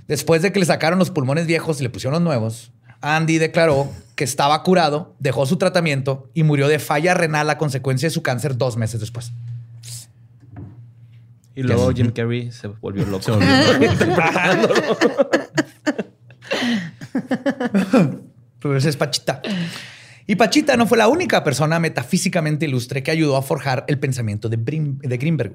Después de que le sacaron los pulmones viejos y le pusieron los nuevos, Andy declaró que estaba curado, dejó su tratamiento y murió de falla renal a consecuencia de su cáncer dos meses después. Y luego Jim Carrey se volvió loco. Se volvió Pero ese es Pachita. Y Pachita no fue la única persona metafísicamente ilustre que ayudó a forjar el pensamiento de, Brim- de Grimberg.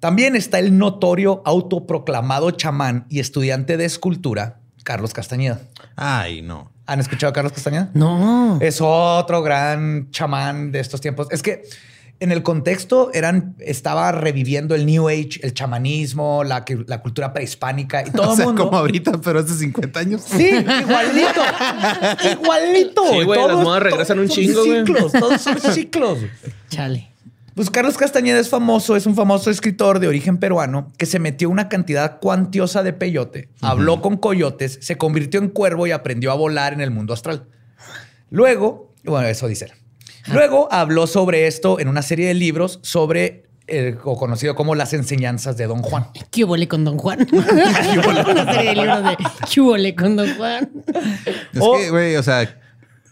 También está el notorio autoproclamado chamán y estudiante de escultura, Carlos Castañeda. Ay, no. ¿Han escuchado a Carlos Castañeda? No. Es otro gran chamán de estos tiempos. Es que en el contexto eran, estaba reviviendo el New Age, el chamanismo, la, cultura prehispánica y todo o el sea, mundo. como ahorita, pero hace 50 años. Sí, igualito. igualito. Sí, güey, las modas regresan un chingo, güey. ciclos, Todos son ciclos. Chale. Pues Carlos Castañeda es famoso, es un famoso escritor de origen peruano que se metió una cantidad cuantiosa de peyote, habló con coyotes, se convirtió en cuervo y aprendió a volar en el mundo astral. Luego, bueno, eso dice él. Luego habló sobre esto en una serie de libros sobre el o conocido como las enseñanzas de Don Juan. ¿Qué huele con Don Juan? ¿Qué huele con Don Juan? Es que, güey, o sea,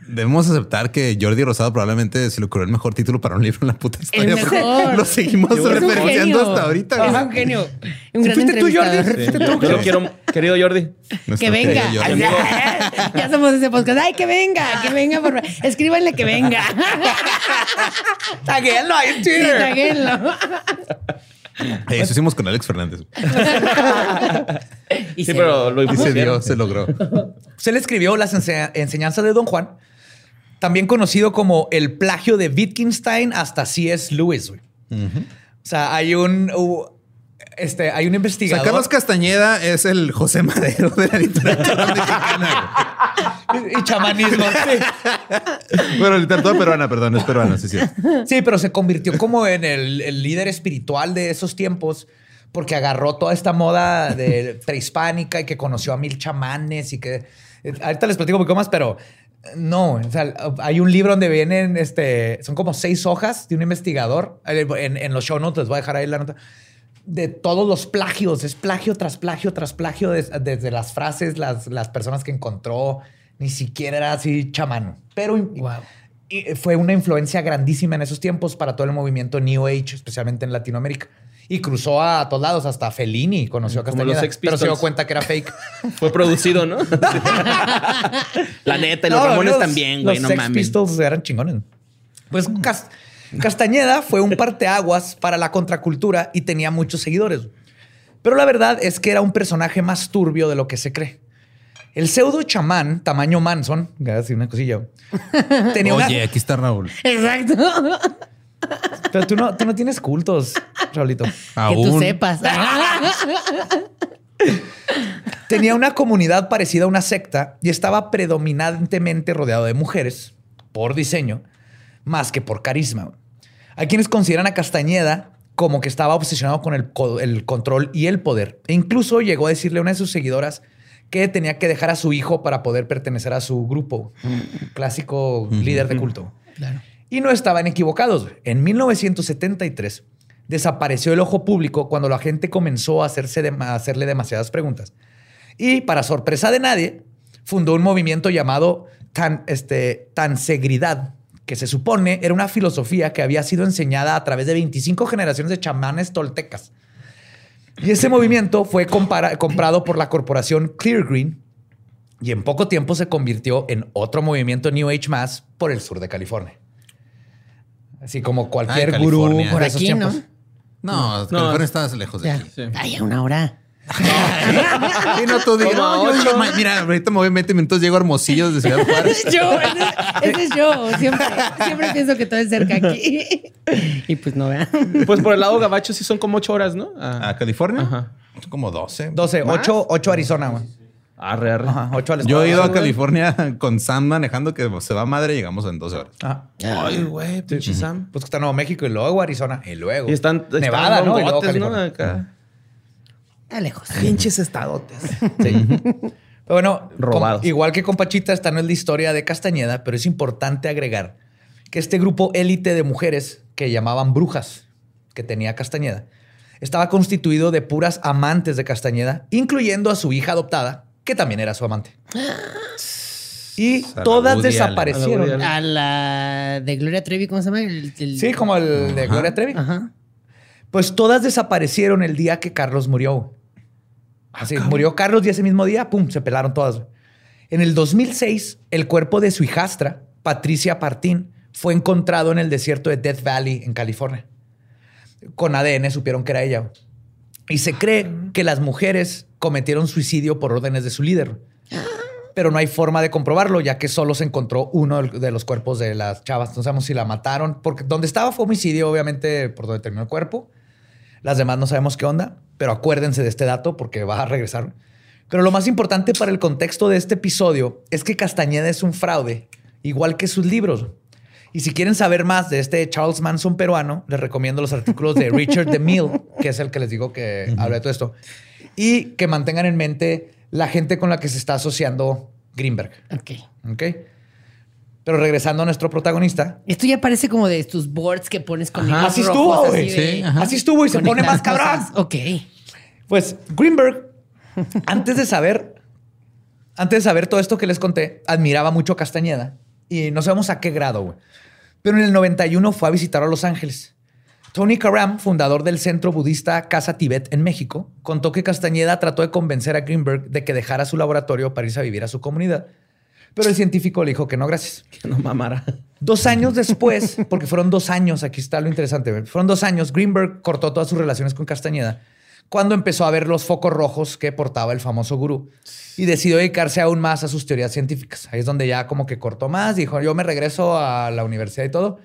debemos aceptar que Jordi Rosado probablemente se le ocurrió el mejor título para un libro en la puta historia. El mejor. Lo seguimos referenciando hasta ahorita. Es güey. un genio. Un ¿Sí gran fuiste tú, Jordi? ¿Fuiste Yo, tú? yo lo quiero, querido Jordi. Nuestro Que venga. Jordi. ya, somos ese podcast. Ay, que venga, que venga, por favor. Escríbanle que venga. Taguéalo ahí en Sí, Twitter. Eh, Eso hicimos con Alex Fernández. Y Sí, se- pero lo Y se dio, se logró. Se le escribió las ense- enseñanzas de Don Juan, también conocido como el plagio de Wittgenstein hasta C.S. Lewis. güey. O sea, hay un, este, hay un O sea, investigador. Carlos Castañeda es el José Madero de la literatura mexicana. y chamanismo. sí. Bueno, literatura peruana, perdón, es peruana, sí, sí. Sí, pero se convirtió como en el, el líder espiritual de esos tiempos porque agarró toda esta moda de prehispánica y que conoció a mil chamanes y que eh, ahorita les platico un poco más, pero no, o sea, hay un libro donde vienen, este, son como seis hojas de un investigador. En, en los show notes les voy a dejar ahí la nota de todos los plagios, es plagio tras plagio tras plagio, des- desde las frases, las, las personas que encontró, ni siquiera era así chamano, pero Wow. y fue una influencia grandísima en esos tiempos para todo el movimiento New Age, especialmente en Latinoamérica. Y cruzó a todos lados, hasta Fellini conoció a Castañeda, pero se dio cuenta que era fake. Fue producido, ¿no? La neta, y los No, Ramones los- también, güey, los no Sex mames. Pistols eran chingones. Pues Cas- Castañeda fue un parteaguas para la contracultura y tenía muchos seguidores. Pero la verdad es que era un personaje más turbio de lo que se cree. El pseudo chamán, tamaño Manson, así una cosilla, tenía una- Oye, aquí está Raúl. Exacto. Pero tú no, tú no tienes cultos, Raulito. Que tú Aún. sepas. Tenía una comunidad parecida a una secta y estaba predominantemente rodeado de mujeres, por diseño, más que por carisma. Hay quienes consideran a Castañeda como que estaba obsesionado con el, co- el control y el poder. E incluso llegó a decirle a una de sus seguidoras que tenía que dejar a su hijo para poder pertenecer a su grupo. Clásico líder de culto. Claro. Y no estaban equivocados. En 1973 desapareció el ojo público cuando la gente comenzó a, hacerle demasiadas preguntas. Y para sorpresa de nadie, fundó un movimiento llamado tan, este, Tansegridad, que se supone era una filosofía que había sido enseñada a través de 25 generaciones de chamanes toltecas. Y ese movimiento fue comprado por la corporación Clear Green y en poco tiempo se convirtió en otro movimiento New Age más por el sur de California. Así como cualquier Ah, gurú por aquí, tiempos. ¿no? No, California está lejos de aquí. Ay, a una hora. Y no tú digas, no, yo ocho. digo, "Ma- mira, ahorita me voy 20 minutos, llego a Hermosillo de Ciudad Juárez. Ese es yo, ese, ese es yo. Siempre, siempre pienso que todo es cerca aquí. Y pues no vean. Pues por el lado gabacho sí son como ocho horas, ¿no? Ah, ¿A California? Ajá. Son como 12. 12, ¿Más? 8, 8 Arizona, güey. Arre, arre. Ajá, 8 al Yo he ido a. California con Sam manejando que se va madre, llegamos en 12 horas. Ajá. Ay, güey, pinche Sam. Pues que está Nuevo México y luego Arizona y luego Y están, Nevada, ¿no? Y luego. Está lejos. Pinches estadotes. Sí. Pero bueno, Robados. igual que con Pachita, esta no es la historia de Castañeda, pero es importante agregar que este grupo élite de mujeres que llamaban brujas, que tenía Castañeda, estaba constituido de puras amantes de Castañeda, incluyendo a su hija adoptada, que también era su amante. Y A la todas. A la desaparecieron. A la de Gloria Trevi, ¿cómo se llama? El- el- Sí, como el de Gloria Trevi. Ajá. Pues todas desaparecieron el día que Carlos murió. Así, murió Carlos y ese mismo día, pum, se pelaron todas. En el 2006, el cuerpo de su hijastra, Patricia Partín, fue encontrado en el desierto de Death Valley, en California. Con ADN supieron que era ella. Y se cree que las mujeres cometieron suicidio por órdenes de su líder. Pero no hay forma de comprobarlo, ya que solo se encontró uno de los cuerpos de las chavas. No sabemos si la mataron, porque donde estaba fue homicidio, obviamente, por donde terminó el cuerpo. Las demás no sabemos qué onda, pero acuérdense de este dato porque va a regresar. Pero lo más importante para el contexto de este episodio es que Castañeda es un fraude, igual que sus libros. Y si quieren saber más de este Charles Manson peruano, les recomiendo los artículos de Richard DeMille, que es el que les digo que habla de todo esto. Y que mantengan en mente la gente con la que se está asociando Greenberg. Ok. ¿Ok? Pero regresando a nuestro protagonista, Esto ya parece como de tus boards que pones con hilos así rojos, estuvo, así güey. Sí, ajá. Así estuvo y se pone más cabrón. cosas. Ok. Pues Greenberg, antes de saber, antes de saber todo esto que les conté, admiraba mucho a Castañeda y no sabemos a qué grado, güey. Pero en el 91 fue a visitar a Los Ángeles. Tony Karam, fundador del centro budista Casa Tibet en México, contó que Castañeda trató de convencer a Greenberg de que dejara su laboratorio para irse a vivir a su comunidad. Pero el científico le dijo que no, gracias. Que no mamara. Dos años después, porque fueron dos años, aquí está lo interesante, fueron dos años, Greenberg cortó todas sus relaciones con Castañeda cuando empezó a ver los focos rojos que portaba el famoso gurú y decidió dedicarse aún más a sus teorías científicas. Ahí es donde ya como que cortó más, dijo, yo me regreso a la universidad y todo.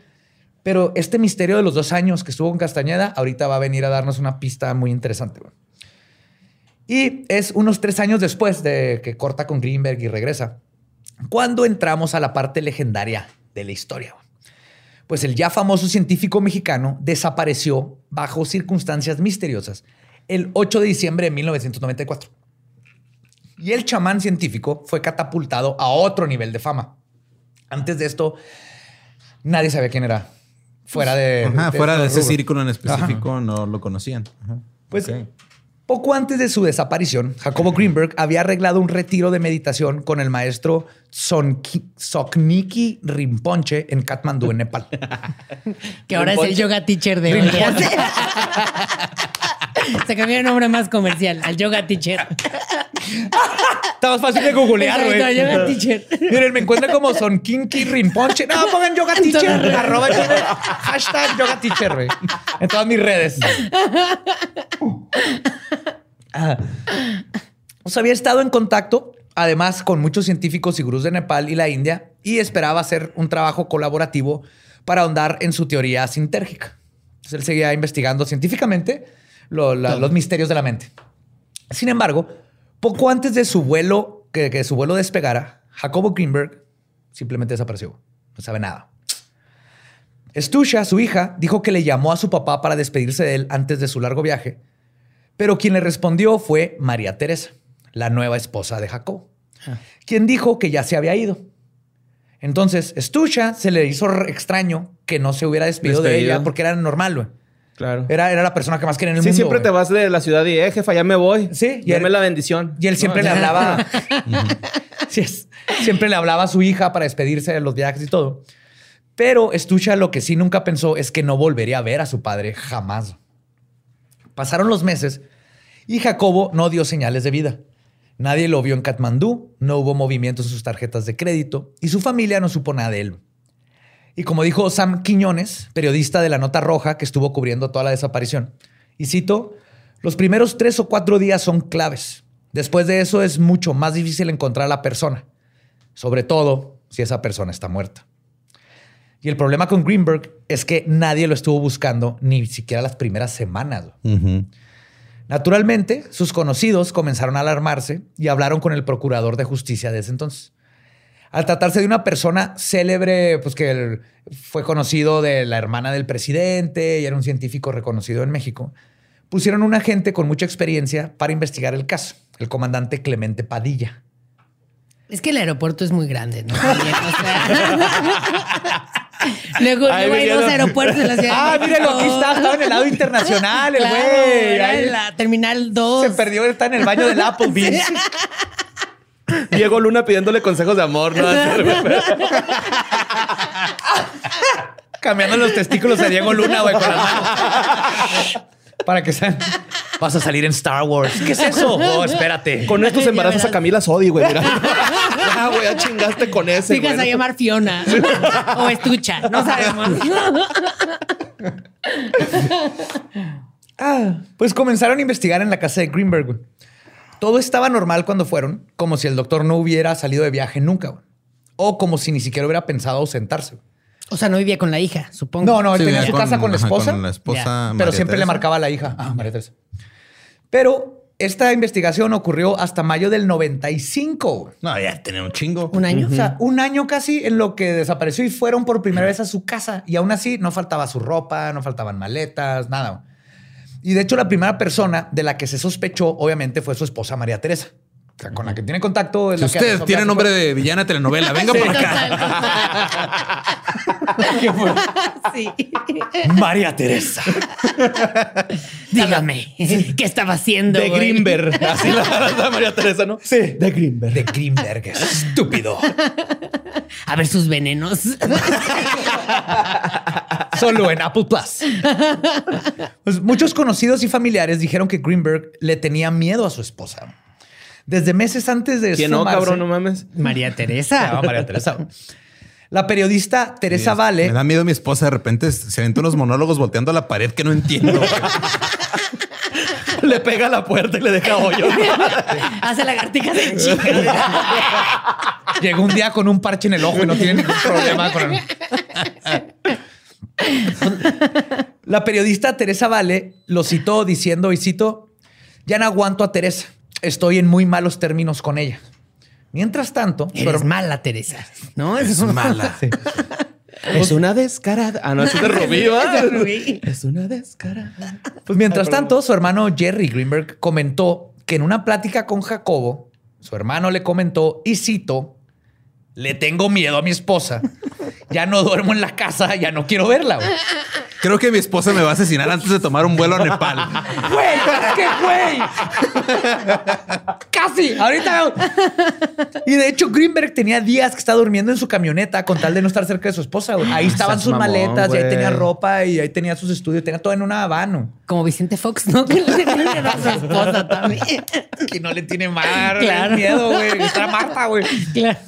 Pero este misterio de los dos años que estuvo con Castañeda, ahorita va a venir a darnos una pista muy interesante. Y es unos tres años después de que corta con Greenberg y regresa, cuando entramos a la parte legendaria de la historia. Pues el ya famoso científico mexicano desapareció bajo circunstancias misteriosas el 8 de diciembre de 1994. Y el chamán científico fue catapultado a otro nivel de fama. Antes de esto, nadie sabía quién era. Fuera de. Ajá, fuera de ese rubro. círculo en específico no lo conocían. Ajá. Pues poco antes de su desaparición, Jacobo Greenberg había arreglado un retiro de meditación con el maestro Sokniki Rinpoche en Katmandú, en Nepal. Que ahora es el yoga teacher de hoy. Se cambió el nombre más comercial al yoga teacher. Está más fácil de googlear, güey. yoga teacher. Miren, me encuentran como Sonkinki Rinpoche. No, pongan yoga teacher. Arroba hashtag yoga teacher, güey. En todas mis redes. Ah. O sea, había estado en contacto, además, con muchos científicos y gurús de Nepal y la India, y esperaba hacer un trabajo colaborativo para ahondar en su teoría sintérgica. Entonces, él seguía investigando científicamente lo- la- los misterios de la mente. Sin embargo, poco antes de su vuelo, que, que su vuelo despegara, Jacobo Greenberg simplemente desapareció. No sabe nada. Stusha, su hija, dijo que le llamó a su papá para despedirse de él antes de su largo viaje, pero quien le respondió fue María Teresa, la nueva esposa de Jacobo, quien dijo que ya se había ido. Entonces, Stusha se le hizo extraño que no se hubiera despedido, de Despedido. ella porque era normal. Claro. Era, era la persona que más quería en el sí, mundo. siempre te vas de la ciudad y, eh, jefa, ya me voy. Sí, y Dame él- la bendición. Y él siempre No, le hablaba. Sí, es- siempre le hablaba a su hija para despedirse de los viajes y todo. Pero Stusha lo que sí nunca pensó es que no volvería a ver a su padre jamás. Pasaron los meses y Jacobo no dio señales de vida. Nadie lo vio en Katmandú, no hubo movimientos en sus tarjetas de crédito y su familia no supo nada de él. Y como dijo Sam Quiñones, periodista de la Nota Roja que estuvo cubriendo toda la desaparición, y cito, Los primeros tres o cuatro días son claves. Después de eso es mucho más difícil encontrar a la persona, sobre todo si esa persona está muerta. Y el problema con Greenberg es que nadie lo estuvo buscando ni siquiera las primeras semanas. Naturalmente, sus conocidos comenzaron a alarmarse y hablaron con el procurador de justicia de ese entonces. Al tratarse de una persona célebre, pues que fue conocido de la hermana del presidente y era un científico reconocido en México, pusieron un agente con mucha experiencia para investigar el caso, el comandante Clemente Padilla. Es que el aeropuerto es muy grande, ¿no? Luego, hay dos aeropuertos en la ciudad. Ah, míralo, aquí está, estaba en el lado internacional, el Claro, güey. Ahí en la Terminal 2. Se perdió, está en el baño del Applebee's. Diego Luna pidiéndole consejos de amor, ¿no? Cambiando los testículos a Diego Luna, güey, con las manos. Para que sean. Vas a salir en Star Wars. ¿Qué es eso? Oh, espérate. Con estos embarazos a Camila Sodi, güey. Mira. Ah, güey, ya chingaste con ese. Fijas a güey. llamar Fiona o Estucha, no sabemos. Ah, pues comenzaron a investigar en la casa de Greenberg. Todo estaba normal cuando fueron, como si el doctor no hubiera salido de viaje nunca. güey. O como si ni siquiera hubiera pensado ausentarse. güey. O sea, no vivía con la hija, supongo. No, no, él Sí, tenía su casa con la esposa. Con la esposa. Ya. pero María siempre le marcaba a la hija. Ah, María Teresa. Pero esta investigación ocurrió hasta mayo del 95. güey. No, ya tenía un chingo. Un año. O sea, un año casi en lo que desapareció y fueron por primera vez a su casa. Y aún así no faltaba su ropa, no faltaban maletas, nada. Y de hecho, la primera persona de la que se sospechó, obviamente, fue su esposa María Teresa, o sea, con la que tiene contacto. es Si la que usted asesoró- tiene nombre de villana telenovela, venga por acá. Sí. María Teresa. Dígame, ¿qué estaba haciendo? De güey? Greenberg. Así la, la María Teresa, ¿no? Sí, de Greenberg. De Greenberg, estúpido. A ver sus venenos. Solo en Apple Plus. Pues muchos conocidos y familiares dijeron que Greenberg le tenía miedo a su esposa. Desde meses antes de ¿Quién no, cabrón? No mames. María Teresa. María Teresa. La periodista Teresa Vale. Me da miedo mi esposa. De repente se aventó unos monólogos volteando a la pared que no entiendo. Le pega a la puerta y le deja hoyo. Hace lagartijas en chica. Llegó un día con un parche en el ojo y no tiene ningún problema con el... La periodista Teresa Vale lo citó diciendo, y cito, ya no aguanto a Teresa. Estoy en muy malos términos con ella. Mientras tanto, Eres mala, Teresa. ¿No? Es mala. Es una descarada. Ah, no, es de Rubí, ¿va? Es de Rubí. Es una descarada. Pues mientras tanto, su hermano Jerry Greenberg comentó que en una plática con Jacobo, su hermano le comentó, y cito, le tengo miedo a mi esposa. Ya no duermo en la casa, ya no quiero verla. güey". Creo que mi esposa me va a asesinar antes de tomar un vuelo a Nepal. Güey, es que güey. Casi. Ahorita. Y de hecho, Greenberg tenía días que estaba durmiendo en su camioneta con tal de no estar cerca de su esposa. güey. Ahí estaban seas sus mamón, maletas, y ahí tenía ropa y ahí tenía sus estudios, tenía todo en una habano. Como Vicente Fox, ¿no? Que le miedo a su esposa también. Que no le tiene mar, Claro. miedo, güey. Está Marta, güey. Claro.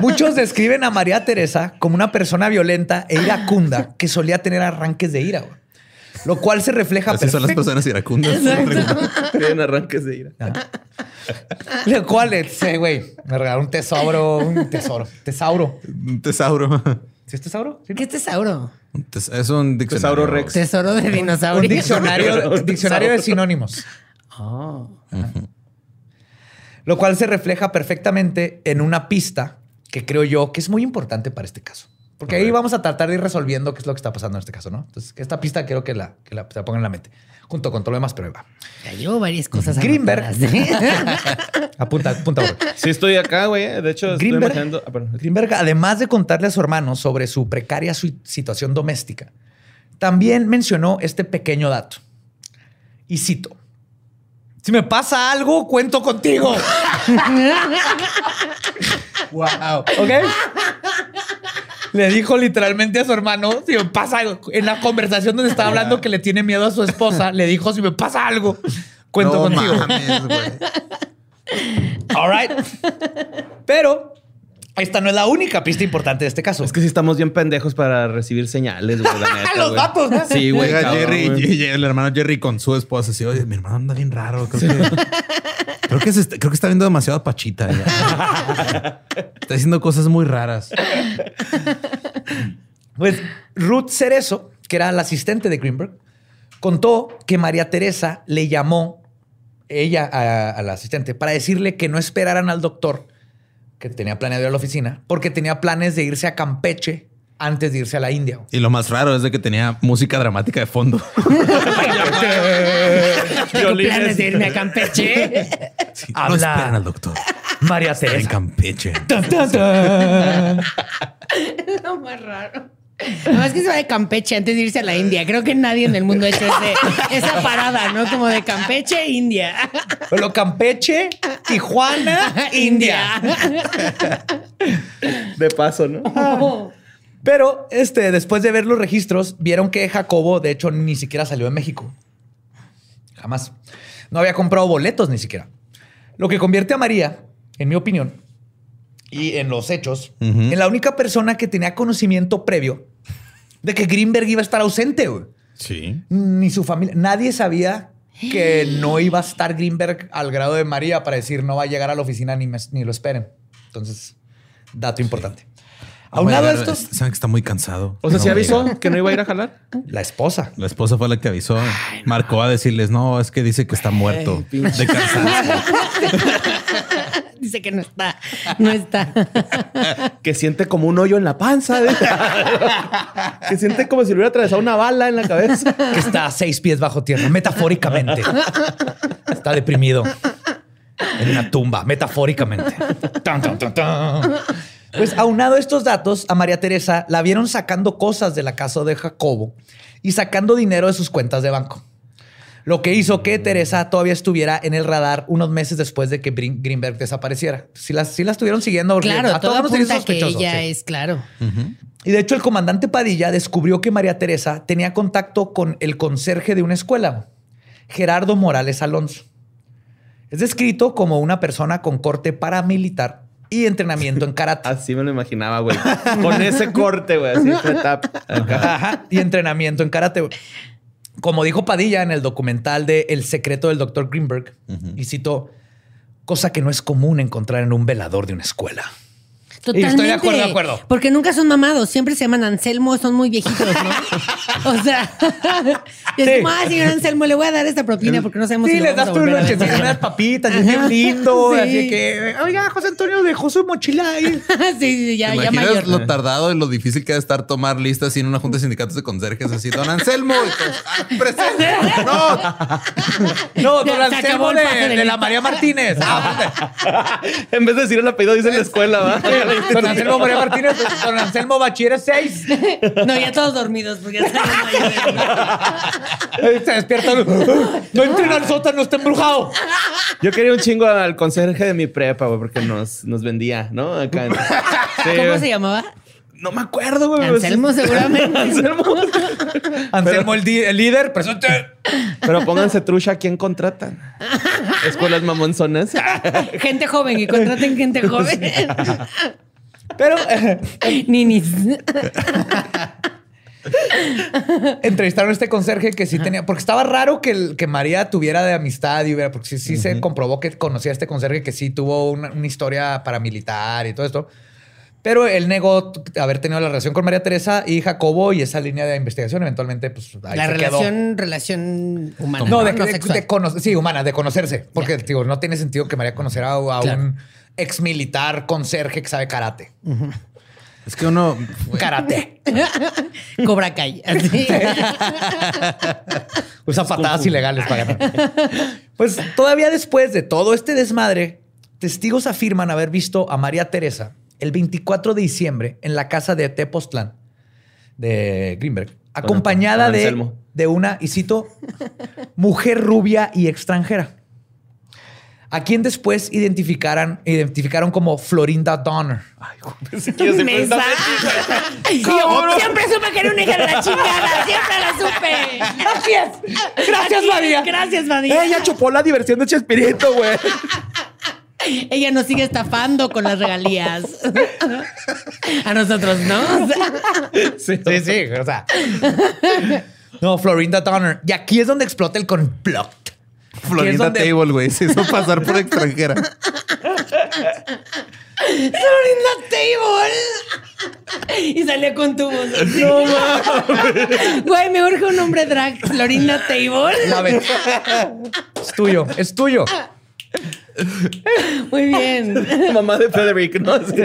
Muchos describen a María Teresa como una persona violenta e iracunda que solía tener arranques de ira, güey. Lo cual se refleja Así son las personas iracundas. Tienen arranques de ira. Lo cual, eh, güey, me regalaron un tesoro, un tesoro, tesauro. Un tesauro. ¿Sí es tesauro? ¿Sí? ¿Qué es tesauro? Un tes- Es un diccionario. Tesauro Rex. Tesoro de dinosaurio. diccionario, Un diccionario de tesauro. sinónimos. Oh. Lo cual se refleja perfectamente en una pista que creo yo que es muy importante para este caso. Porque ahí vamos a tratar de ir resolviendo qué es lo que está pasando en este caso, ¿no? Entonces, esta pista quiero que la, que la, se la pongan en la mente, junto con todo lo demás, pero ahí va. Ya llevo varias cosas Greenberg. anotadas, ¿eh? Apunta, apunta. bro. Sí, estoy acá, güey. De hecho, estoy Greenberg, imaginando. ah. Greenberg, además de contarle a su hermano sobre su precaria su- situación doméstica, también mencionó este pequeño dato. Y cito. Si me pasa algo, cuento contigo. wow. ¿Ok? Le dijo literalmente a su hermano, si me pasa algo, en la conversación donde estaba hablando que le tiene miedo a su esposa, le dijo, si me pasa algo, cuento no contigo. mames. All right. Pero Esta no es la única pista importante de este caso. Es que sí estamos bien pendejos para recibir señales, güey, la neta, Los güey. vatos, ¿no? Sí, güey. Llega cabrón, Jerry, güey. y- y el hermano Jerry con su esposa. Así, oye, mi hermano anda bien raro. Creo que, creo que, se está, creo que está viendo demasiado pachita. ya. Está haciendo cosas muy raras. Pues Ruth Cerezo, que era la asistente de Greenberg, contó que María Teresa le llamó ella a, a la asistente para decirle que no esperaran al doctor que tenía planeado ir a la oficina porque tenía planes de irse a Campeche antes de irse a la India. Y lo más raro es de que tenía música dramática de fondo. Tengo planes de irme a Campeche. Sí, Habla. No esperan al doctor. María En Teresa. Campeche. Tan, tan. Lo más raro. No, es que se va de Campeche antes de irse a la India. Creo que nadie en el mundo ha hecho ese- esa parada, ¿no? Como de Campeche, India. Pero Campeche, Tijuana, India. De paso, ¿no? Pero este, después de ver los registros, vieron que Jacobo, de hecho, ni siquiera salió de México. Jamás. No había comprado boletos ni siquiera. Lo que convierte a María, en mi opinión, y en los hechos, en la única persona que tenía conocimiento previo de que Greenberg iba a estar ausente. güey. Sí. Ni su familia. Nadie sabía que no iba a estar Greenberg al grado de María para decir no va a llegar a la oficina ni, me- ni lo esperen. Entonces, dato importante. Aunado a esto, Saben que está muy cansado. O sea, No ¿sí a avisó que no iba a ir a jalar? la esposa. La esposa fue la que avisó. Marcó a decirles, no, es que dice que está muerto de cansancio. Dice que no está. No está. Que siente como un hoyo en la panza. ¿eh? que siente como si le hubiera atravesado una bala en la cabeza. que está a seis pies bajo tierra, metafóricamente. Está deprimido en una tumba, metafóricamente. Tan, tan, tan, tan. Pues aunado a estos datos, a María Teresa la vieron sacando cosas de la casa de Jacobo y sacando dinero de sus cuentas de banco. Lo que hizo que Teresa todavía estuviera en el radar unos meses después de que Greenberg desapareciera. Si las, sí la estuvieron siguiendo. porque Claro, a todo todos nos que ella sí. es, claro. Y de hecho, el comandante Padilla descubrió que María Teresa tenía contacto con el conserje de una escuela, Gerardo Morales Alonso. Es descrito como una persona con corte paramilitar y entrenamiento en karate. Así me lo imaginaba, güey. Con ese corte, güey. Así, tap. Ajá, y entrenamiento en karate. Como dijo Padilla en el documental de El secreto del doctor Greenberg, y cito, cosa que no es común encontrar en un velador de una escuela. Totalmente. estoy de acuerdo, de acuerdo. Porque nunca son mamados, siempre se llaman Anselmo, son muy viejitos, ¿no? o sea, y es Sí. como, ah, señor Anselmo, le voy a dar esta propina porque no sabemos Sí, si lo les das volver a unas papitas, y es bien lindo. Sí. Así que, oiga, José Antonio dejó su mochila ahí. sí, sí, ya, ya ¿Imaginas mayor. lo tardado y lo difícil que es estar tomar listas así en una junta de sindicatos de conserjes así? Don Anselmo, y "Ah, presente. No, No, Ya, don se Anselmo de, de de la. María Martínez. Ah, En vez de decir el apellido, dice en la escuela, ¿va? don Anselmo María Martínez, don Anselmo Bachiller 6. No, ya todos dormidos porque ya están mayores. Se despierta. No entren al sótano, está embrujado. Yo quería un chingo al conserje de mi prepa, güey, porque nos, nos vendía, ¿no? Acá. en- Sí, ¿Cómo se llamaba? No me acuerdo, güey. Anselmo, seguramente. Anselmo. Anselmo, el, líder, presente. Pero pónganse trucha a quién contratan. Escuelas mamonzonas. Gente joven y contraten gente joven. Pero eh, Ninis. entrevistaron a este conserje que sí tenía, porque estaba raro que, el- que María tuviera de amistad y hubiera, porque sí, sí se comprobó que conocía a este conserje que sí tuvo una, una historia paramilitar y todo esto. Pero él negó haber tenido la relación con María Teresa y Jacobo y esa línea de investigación eventualmente, pues ahí La se quedó. relación, relación humana. No, de, de- sexual. de cono- sí, humana, de conocerse. Porque, digo, no tiene sentido que María conociera a, a Claro. un ex militar conserje que sabe karate. es que uno Karate. Cobra Kai. Usa patadas ilegales para ganar. Pues todavía después de todo este desmadre, testigos afirman haber visto a María Teresa el 24 de diciembre en la casa de Tepoztlán de Greenberg, acompañada con de, de una, y cito, mujer rubia y extranjera, a quien después identificaran, identificaron como Florinda Donner. Mesa. Yo siempre supe que era una hija de la chingada. Siempre la supe. Gracias. Gracias, María. Gracias, María. Ella chupó la diversión de Chespirito, güey. Ella nos sigue estafando con las regalías. A nosotros, ¿no? O sea, Sí, sí, sí. O sea. No, Florinda Donner. Y aquí es donde explota el complot. Florinda donde- Table, güey. Se hizo pasar por extranjera. Florinda Table. Y salió con tu voz. No mames. Güey, me urge un nombre drag. Florinda Table. La Es tuyo, es tuyo. Muy bien. Mamá de Frederick, ¿no? Sí.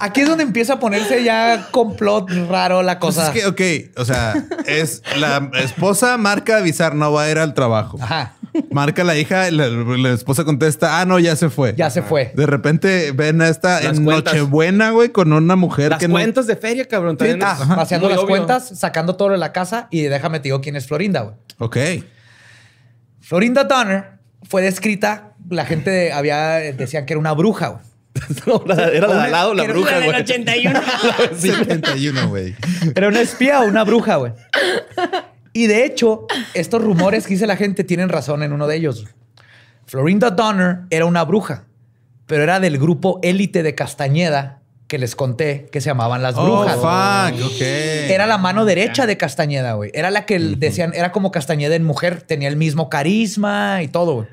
Aquí es donde empieza a ponerse ya complot raro la Pues cosa. es que, ok, o sea, es la esposa marca avisar, no va a ir al trabajo. Ajá. Marca la hija, la, la esposa contesta, ah, no, ya se fue. Ya se fue. De repente ven a esta Las en cuentas. Nochebuena, güey, con una mujer Las que no- cuentas de feria, cabrón. También Ah, muy las obvio. cuentas, sacando todo de la casa y déjame te digo quién es Florinda. güey. Ok. Florinda Donner fue descrita, la gente había decían que era una bruja. güey. No, la- era la de al lado, la Era bruja, La del güey. 81. 71, güey. Era una espía o una bruja, güey. Y de hecho, estos rumores que dice la gente tienen razón en uno de ellos. Florinda Donner era una bruja, pero era del grupo élite de Castañeda que les conté que se llamaban las brujas. Oh, fuck, ok. Era la mano derecha de Castañeda, güey. Era la que decían, era como Castañeda en mujer, tenía el mismo carisma y todo, güey.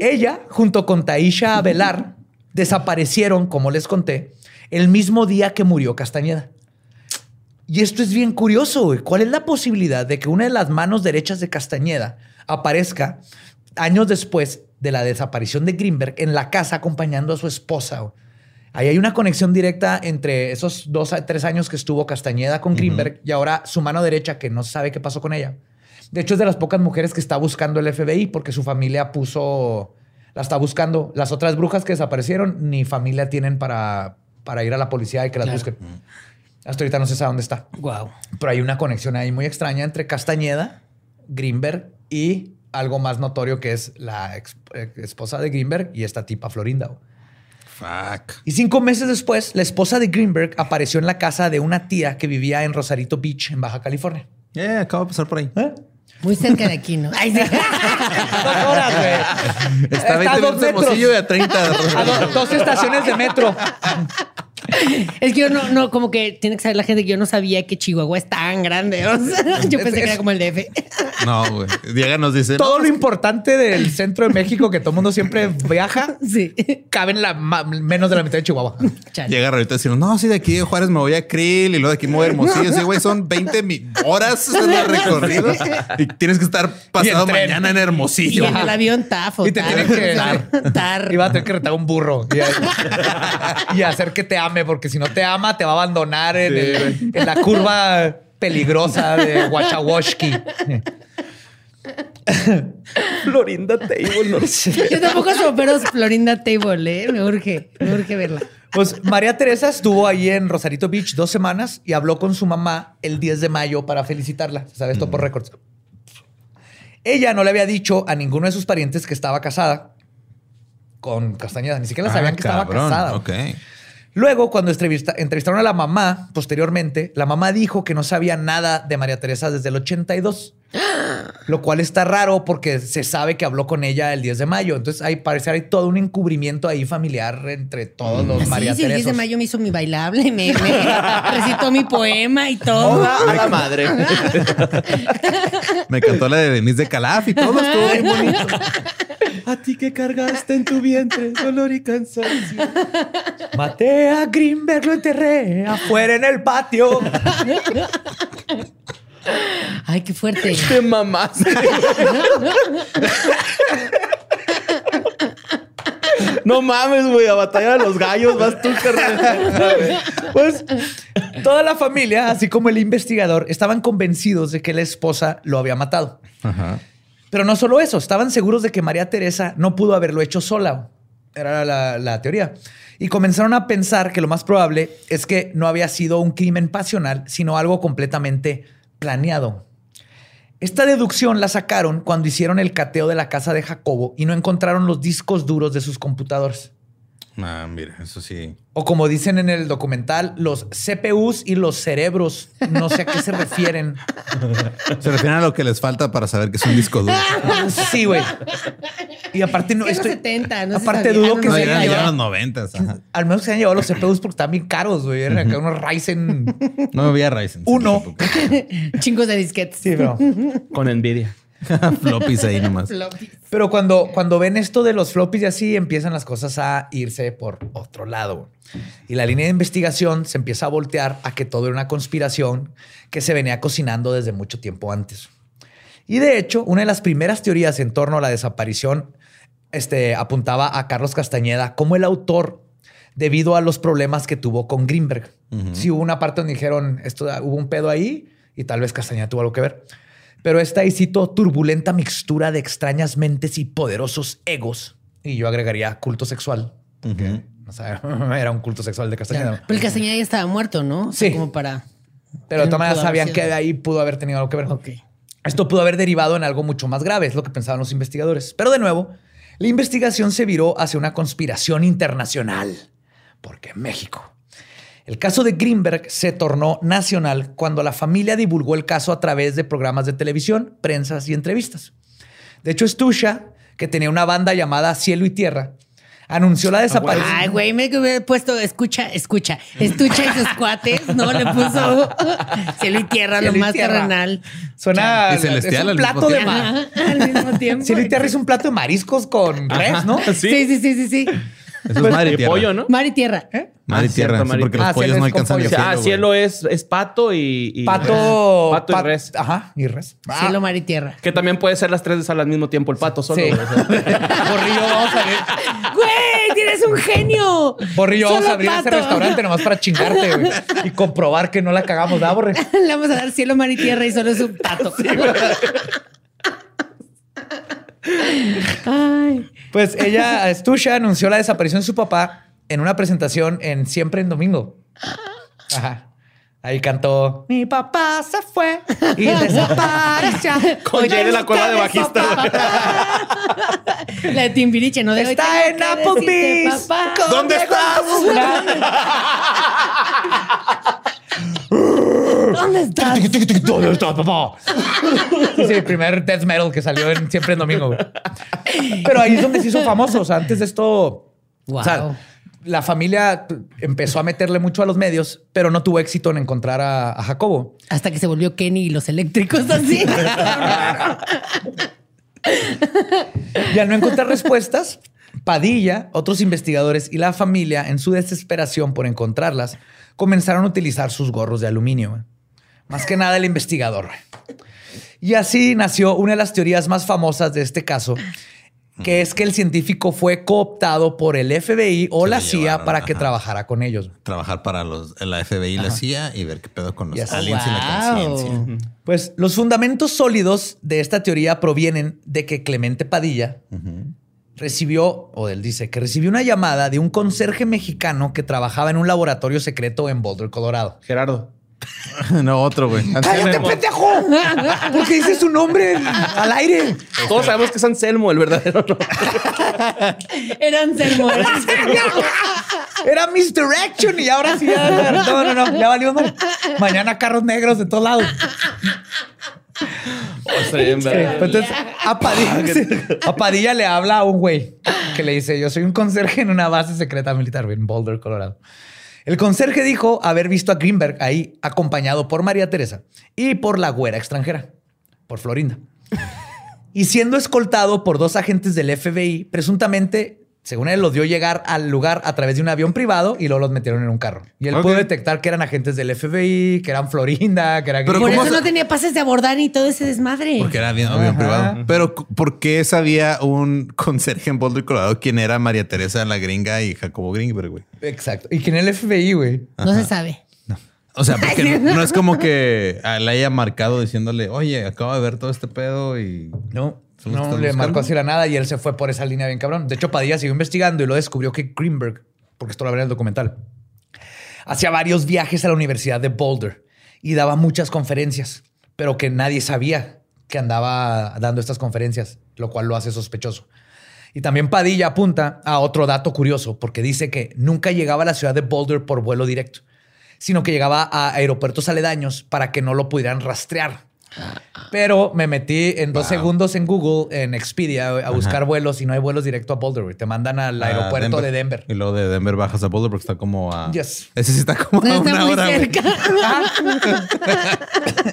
Ella, junto con Taisha Velar, desaparecieron, como les conté, el mismo día que murió Castañeda. Y esto es bien curioso, güey. ¿Cuál es la posibilidad de que una de las manos derechas de Castañeda aparezca años después de la desaparición de Greenberg en la casa acompañando a su esposa? güey? Ahí hay una conexión directa entre esos dos a tres años que estuvo Castañeda con Greenberg y ahora su mano derecha que no sabe qué pasó con ella. De hecho, es de las pocas mujeres que está buscando el FBI porque su familia puso, la está buscando. Las otras brujas que desaparecieron ni familia tienen para, para ir a la policía y que las Claro. busquen. Hasta ahorita no se sabe dónde está. Wow. Pero hay una conexión ahí muy extraña entre Castañeda, Greenberg y algo más notorio que es la eh, esposa de Greenberg y esta tipa Florinda. Fuck. Y cinco meses después, la esposa de Greenberg apareció en la casa de una tía que vivía en Rosarito Beach, en Baja California. Eh, acabo de pasar por ahí. ¿Eh? Muy cerca de aquí, ¿no? Ay, sí. Dos horas, güey. Está a a 20 dos minutos de metros. Hermosillo y a 30. A do- dos estaciones de metro. Es que yo no, no, como que tiene que saber la gente que yo no sabía que Chihuahua es tan grande. o sea, yo pensé que era como el DF. No, güey. Diego nos dice. Todo lo importante del centro de México que todo el mundo siempre viaja, Sí. cabe en la menos de la mitad de Chihuahua. Chale. Llega ahorita decimos, no, sí, de aquí de Juárez me voy a Krill y luego de aquí me voy a Hermosillo. Sí, güey, son 20 mi- horas en el recorrido y tienes que estar pasado tren. mañana en Y Hermosillo. en el avión tafo. Y te tar, tienen que tar, tar. Y va a tener que retar un burro y, y hacer que te ame, porque si no te ama, te va a abandonar en, el- en la curva peligrosa de Wachawoshki. Florinda Table, no sé. Yo tampoco pero Florinda Table, ¿eh? Me urge, me urge verla. Pues María Teresa estuvo ahí en Rosarito Beach dos semanas y habló con su mamá el 10 de mayo para felicitarla. ¿Sabes? Esto por récords. Ella no le había dicho a ninguno de sus parientes que estaba casada con Castañeda. Ni siquiera sabían Ah, que estaba cabrón, casada. Ok. Luego, cuando entrevista- entrevistaron a la mamá, posteriormente, la mamá dijo que no sabía nada de María Teresa desde el 82. Lo cual está raro porque se sabe que habló con ella el 10 de mayo. Entonces, hay parece hay todo un encubrimiento ahí familiar entre todos los María sí, sí, el 10 de mayo me hizo mi bailable, me, me recitó mi poema y todo. Toda a la madre. Me cantó la de Denise de Calaf y todo estuvo bien bonito. A ti que cargaste en tu vientre dolor y cansancio. Maté a Greenberg, lo enterré afuera en el patio. Ay, qué fuerte. Te mamaste. No mames, güey, a batalla de los gallos vas tú, carnal. Pues toda la familia, así como el investigador, estaban convencidos de que la esposa lo había matado. Ajá. Pero no solo eso, estaban seguros de que María Teresa no pudo haberlo hecho sola. Era la, teoría. Y comenzaron a pensar que lo más probable es que no había sido un crimen pasional, sino algo completamente planeado. Esta deducción la sacaron cuando hicieron el cateo de la casa de Jacobo y no encontraron los discos duros de sus computadores. Ah, mira, eso sí. O como dicen en el documental, los CPUs y los cerebros. No sé a qué se refieren. Se refieren a lo que les falta para saber que es un disco duro. Sí, güey. Y aparte no Es estoy... los 70, no se aparte sabía, dudo no que No, se hayan ya llevado- los noventas. ajá. Al menos se han llevado los CPUs porque están bien caros, güey. Eran acá unos Ryzen No había Ryzen. Uno. Chingos de disquetes. Sí, pero... Con envidia. Floppies ahí nomás. Pero cuando, cuando ven esto de los floppies y así, empiezan las cosas a irse por otro lado. Y la línea de investigación se empieza a voltear a que todo era una conspiración que se venía cocinando desde mucho tiempo antes. Y de hecho, una de las primeras teorías en torno a la desaparición este, apuntaba a Carlos Castañeda como el autor debido a los problemas que tuvo con Greenberg. Sí hubo una parte donde dijeron, esto, hubo un pedo ahí y tal vez Castañeda tuvo algo que ver. Pero esta, y cito, turbulenta mixtura de extrañas mentes y poderosos egos. Y yo agregaría culto sexual. que, o sea, era un culto sexual de Castañeda. Pero el Castañeda ya estaba muerto, ¿no? O sea, Sí. Como para. Pero de todas maneras sabían sido. que de ahí pudo haber tenido algo que ver. Ok. Esto pudo haber derivado en algo mucho más grave, es lo que pensaban los investigadores. Pero de nuevo, la investigación se viró hacia una conspiración internacional, porque México. El caso de Greenberg se tornó nacional cuando la familia divulgó el caso a través de programas de televisión, prensas y entrevistas. De hecho, Stusha, que tenía una banda llamada Cielo y Tierra, anunció la desaparición. Ay, güey, me hubiera puesto, escucha, escucha, estucha y sus cuates, ¿no? Le puso cielo y tierra, Cielo lo y más tierra. terrenal. Suena Y celestial es un al plato mismo de mar. Ajá, al mismo tiempo. Cielo y Tierra es un plato de mariscos con res, ¿no? Sí, sí, sí, sí, sí. Eso es mar y tierra. pollo, ¿no? Mar y tierra. Mar y Ah, tierra. cierto, sí, mar y porque los Ah, pollos cielo no alcanzan el pollo. cielo. ah, cielo es, es pato y, y- Pato, pato y pat- res. Ajá, y res. Cielo, mar y tierra. Que también puede ser las tres veces al mismo tiempo el pato solo. Sí. Borrillo, vamos a abrir, ¡Güey! ¡Tienes un genio! Borrillo, vamos a abrir este pato. restaurante nomás para chingarte güey, y comprobar que no la cagamos, ¿verdad, Borre? Le vamos a dar cielo, mar y tierra y solo es un pato. Ay. Pues ella, Stusha, anunció la desaparición de su papá en una presentación en Siempre en Domingo. Ajá. Ahí cantó Mi papá se fue y desapareció. Con Jay de la cueva de bajista. La de Timbiriche, ¿no? De Está en Applebee's. ¿Dónde estás? ¿Dónde estás? ¿Dónde está papá? Sí, sí, el primer death metal que salió en Siempre en Domingo. güey. Pero ahí es donde se hizo famoso. O sea, antes de esto, o sea, Wow. la familia empezó a meterle mucho a los medios, pero no tuvo éxito en encontrar a, a Jacobo. Hasta que se volvió Kenny y los eléctricos así. Y al no encontrar respuestas, Padilla, otros investigadores y la familia, en su desesperación por encontrarlas, comenzaron a utilizar sus gorros de aluminio. Más que nada el investigador. Y así nació una de las teorías más famosas de este caso, que es que el científico fue cooptado por el FBI o Se la CIA llevaron, para que ajá. trabajara con ellos. Trabajar para los, la FBI y la CIA y ver qué pedo con los Yes. aliens y la Wow. conciencia. Pues los fundamentos sólidos de esta teoría provienen de que Clemente Padilla recibió, o él dice, que recibió una llamada de un conserje mexicano que trabajaba en un laboratorio secreto en Boulder, Colorado. Gerardo. no, otro, güey. ¡Cállate, pendejo! ¿Por qué dices su nombre al aire? Todos sabemos que es Anselmo, el verdadero. ¿no? Eran sermones. Era Misdirection y ahora sí. ya- no, no, no, ya valió mal. Mañana carros negros de todos lados. Oh, bien verga. Entonces, a Padilla, a Padilla le habla a un güey que le dice: Yo soy un conserje en una base secreta militar en Boulder, Colorado. El conserje dijo haber visto a Greenberg ahí, acompañado por María Teresa y por la güera extranjera, por Florinda. Y siendo escoltado por dos agentes del FBI, presuntamente, según él, los dio llegar al lugar a través de un avión privado y luego los metieron en un carro. Y él pudo detectar que eran agentes del FBI, que eran Florinda, que eran Pero Por ¿cómo eso se- no tenía pases de abordar ni todo ese desmadre. Porque era bien, avión Ajá. privado. Pero ¿por qué sabía un conserje en Boulder, Colorado, quién era María Teresa la gringa y Jacobo Greenberg, güey? Exacto. Y que en el FBI, güey. No se sabe. O sea, porque no, no es como que le haya marcado diciéndole, oye, acabo de ver todo este pedo y No, ¿Son los que no le buscando? marcó así la nada y él se fue por esa línea bien cabrón. De hecho, Padilla siguió investigando y lo descubrió que Greenberg, porque esto lo habrá en el documental, hacía varios viajes a la Universidad de Boulder y daba muchas conferencias, pero que nadie sabía que andaba dando estas conferencias, lo cual lo hace sospechoso. Y también Padilla apunta a otro dato curioso, porque dice que nunca llegaba a la ciudad de Boulder por vuelo directo, sino que llegaba a aeropuertos aledaños para que no lo pudieran rastrear. Pero me metí en dos segundos en Google, en Expedia, a buscar vuelos y no hay vuelos directo a Boulder. güey. Te mandan al A aeropuerto de Denver. Y luego de Denver bajas a Boulder porque está como a. Yes. Ese sí está como a Está una hora. cerca.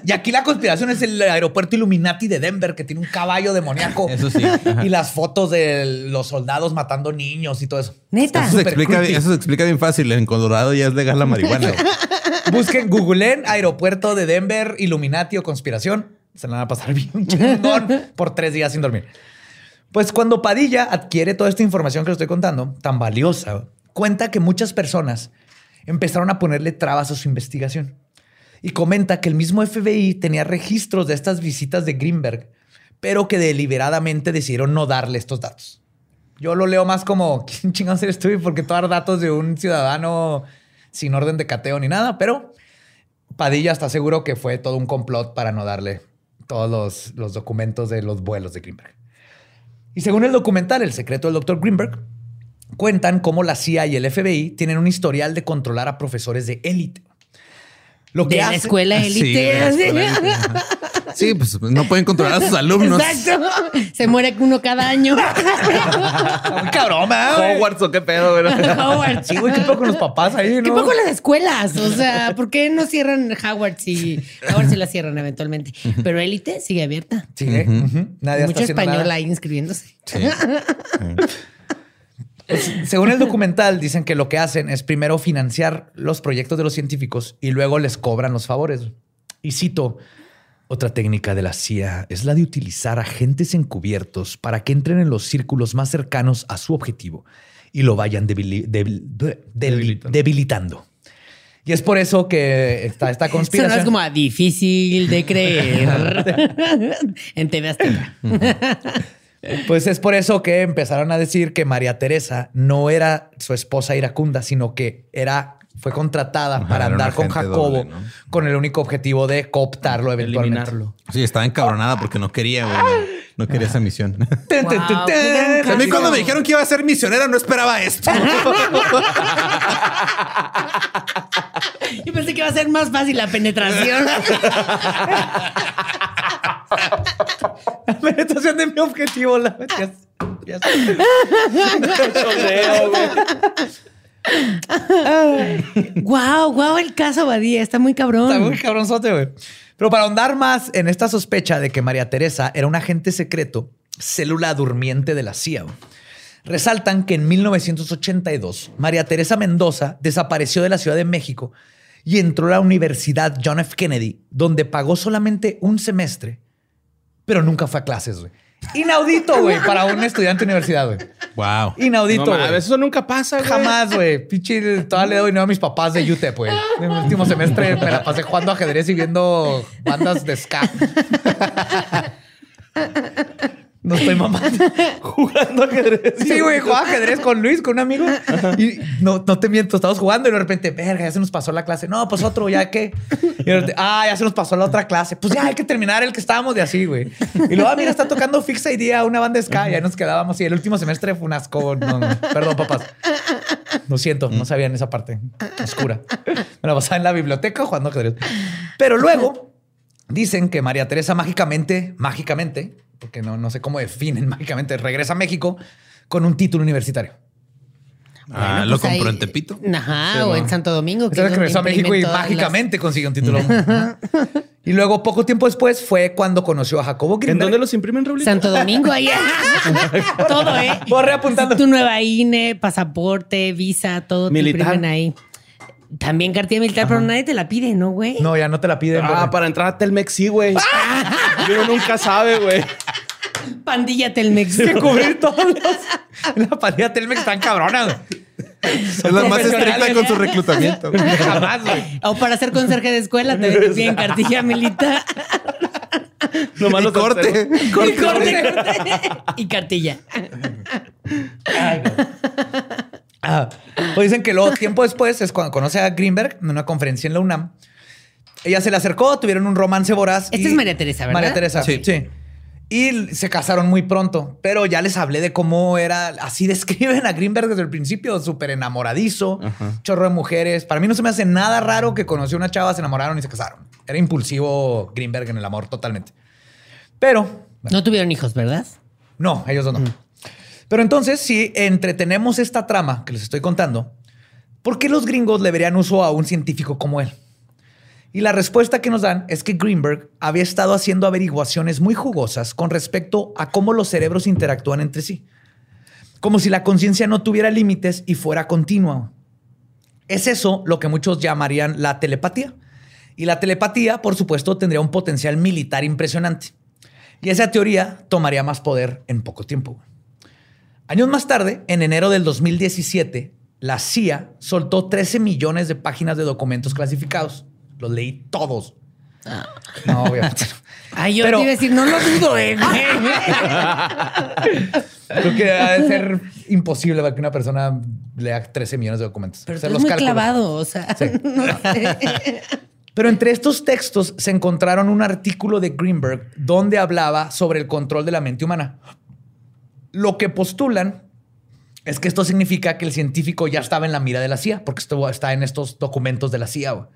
Y aquí la conspiración es el aeropuerto Illuminati de Denver, que tiene un caballo demoníaco. Eso sí, ajá. Y las fotos de los soldados matando niños y todo eso. Neta. Eso se, explica, eso se explica bien fácil. En Colorado ya es legal la marihuana. Busquen, googleen aeropuerto de Denver, Illuminati o conspiración. Se la van a pasar bien chingón por tres días sin dormir. Pues cuando Padilla adquiere toda esta información que le estoy contando, tan valiosa, cuenta que muchas personas empezaron a ponerle trabas a su investigación. Y comenta que el mismo FBI tenía registros de estas visitas de Greenberg, pero que deliberadamente decidieron no darle estos datos. Yo lo leo más como, ¿quién chingados eres tú? Porque dar datos de un ciudadano sin orden de cateo ni nada, pero Padilla está seguro que fue todo un complot para no darle todos los, los documentos de los vuelos de Greenberg. Y según el documental El secreto del Dr. Greenberg, cuentan cómo la CIA y el FBI tienen un historial de controlar a profesores de élite. Lo De la hace- escuela Sí, élite. de la escuela élite, ajá. Sí, pues no pueden controlar a sus alumnos. Exacto. Se muere uno cada año. Cabrón, ¿verdad? Hogwarts o qué pedo, güey. Howard. Sí, güey, qué pedo con los papás ahí, ¿no? ¿Qué poco las escuelas? O sea, ¿por qué no cierran Howard si Howard sí la cierran eventualmente? Pero élite sigue abierta. Sí, ¿eh? Ujú. Nadie Mucho está español nada. ahí inscribiéndose. Sí. Según el documental, dicen que lo que hacen es primero financiar los proyectos de los científicos y luego les cobran los favores. Y cito, otra técnica de la CIA es la de utilizar agentes encubiertos para que entren en los círculos más cercanos a su objetivo y lo vayan debili- debil- debilitando. Y es por eso que está esta Eso no conspiración. es como difícil de creer. en TV Azteca. Pues es por eso que empezaron a decir que María Teresa no era su esposa iracunda, sino que era fue contratada Ajá, para andar con Jacobo doble, ¿no? con el único objetivo de cooptarlo eventualmente. Eliminarlo. Sí, estaba encabronada porque no quería, güey. No, quería esa misión. Wow. A mí cuando me dijeron que iba a ser misionera no esperaba esto. Yo pensé que iba a ser más fácil la penetración. La penetración de mi objetivo. La ya- ya-. wow, wow, el caso Badía. Está muy cabrón. Está muy cabronzote, güey. Pero para ahondar más en esta sospecha de que María Teresa era un agente secreto, célula durmiente de la CIA, resaltan que en 1982 María Teresa Mendoza desapareció de la Ciudad de México y entró a la Universidad John F. Kennedy, donde pagó solamente un semestre, pero nunca fue a clases, güey. Inaudito, güey, para un estudiante de universidad, güey. Wow. Inaudito, No güey. eso nunca pasa, güey. Jamás, güey. Pinche, todavía le doy dinero a mis papás de UTEP, güey. En el último semestre me la pasé jugando ajedrez y viendo bandas de ska. No estoy mamando. Jugando ajedrez. Sí, güey, jugaba ajedrez con Luis, con un amigo. Y no, no te miento, estábamos jugando y de repente, verga, ya se nos pasó la clase. No, pues otro, ya que. Y de repente, ah, ya se nos pasó la otra clase. Pues ya hay que terminar el que estábamos de así, güey. Y luego, ah, mira, está tocando Fix Idea, una banda ska. Y ahí nos quedábamos. Y el último semestre fue un asco. No, no. Perdón, papás. Lo siento, no sabían esa parte oscura. Me la pasaba en la biblioteca jugando ajedrez. Pero luego dicen que María Teresa mágicamente, mágicamente, porque no, no sé cómo definen mágicamente, regresa a México con un título universitario. Ah, Bueno, lo pues compró ahí- en Tepito. Ajá, o en Santo Domingo. que regresó a México y mágicamente consiguió un título. y luego, poco tiempo después, fue cuando conoció a Jacobo ¿En Greenberg. dónde los imprimen, las- Raulito? Santo Domingo, ahí. todo, ¿eh? Voy reapuntando. Tu nueva INE, pasaporte, visa, todo Militar. te imprimen ahí. También cartilla militar, pero nadie te la pide, ¿no, güey? No, ya no te la piden. Ah, güey. para entrar a Telmex, sí, güey. Uno nunca sabe, güey. Pandilla Telmex. que cubrir todos los... La pandilla Telmex están cabronas. güey. Es la más estricta con su reclutamiento. Jamás, güey. O para ser conserje de escuela, te piden cartilla militar. Nomás Y los corte. Y corte, corte. Y cartilla. Ah, pues dicen que luego, tiempo después, es cuando conoce a Greenberg en una conferencia en la UNAM. Ella se le acercó, tuvieron un romance voraz. Esta es María Teresa, ¿verdad? María Teresa, Sí. sí. Y se casaron muy pronto, pero ya les hablé de cómo era, así describen a Greenberg desde el principio, súper enamoradizo, chorro de mujeres. Para mí no se me hace nada raro que conoció una chava, se enamoraron y se casaron. Era impulsivo Greenberg en el amor totalmente. Pero No tuvieron hijos, ¿verdad? no, ellos dos no. Pero entonces, si entretenemos esta trama que les estoy contando, ¿por qué los gringos le verían uso a un científico como él? Y la respuesta que nos dan es que Greenberg había estado haciendo averiguaciones muy jugosas con respecto a cómo los cerebros interactúan entre sí. Como si la conciencia no tuviera límites y fuera continua. Es eso lo que muchos llamarían la telepatía. Y la telepatía, por supuesto, tendría un potencial militar impresionante. Y esa teoría tomaría más poder en poco tiempo. Años más tarde, en enero del 2017, la CIA soltó 13 millones de páginas de documentos clasificados. Los leí todos. No, obviamente. Ay, yo Pero- te iba a decir, no lo dudo, eh. Creo que ha de ser imposible que una persona lea 13 millones de documentos. Pero tú los muy cálculos. clavado, o sea, no sé. Pero entre estos textos se encontraron un artículo de Greenberg donde hablaba sobre el control de la mente humana. Lo que postulan es que esto significa que el científico ya estaba en la mira de la CIA, porque esto está en estos documentos de la CIA. güey.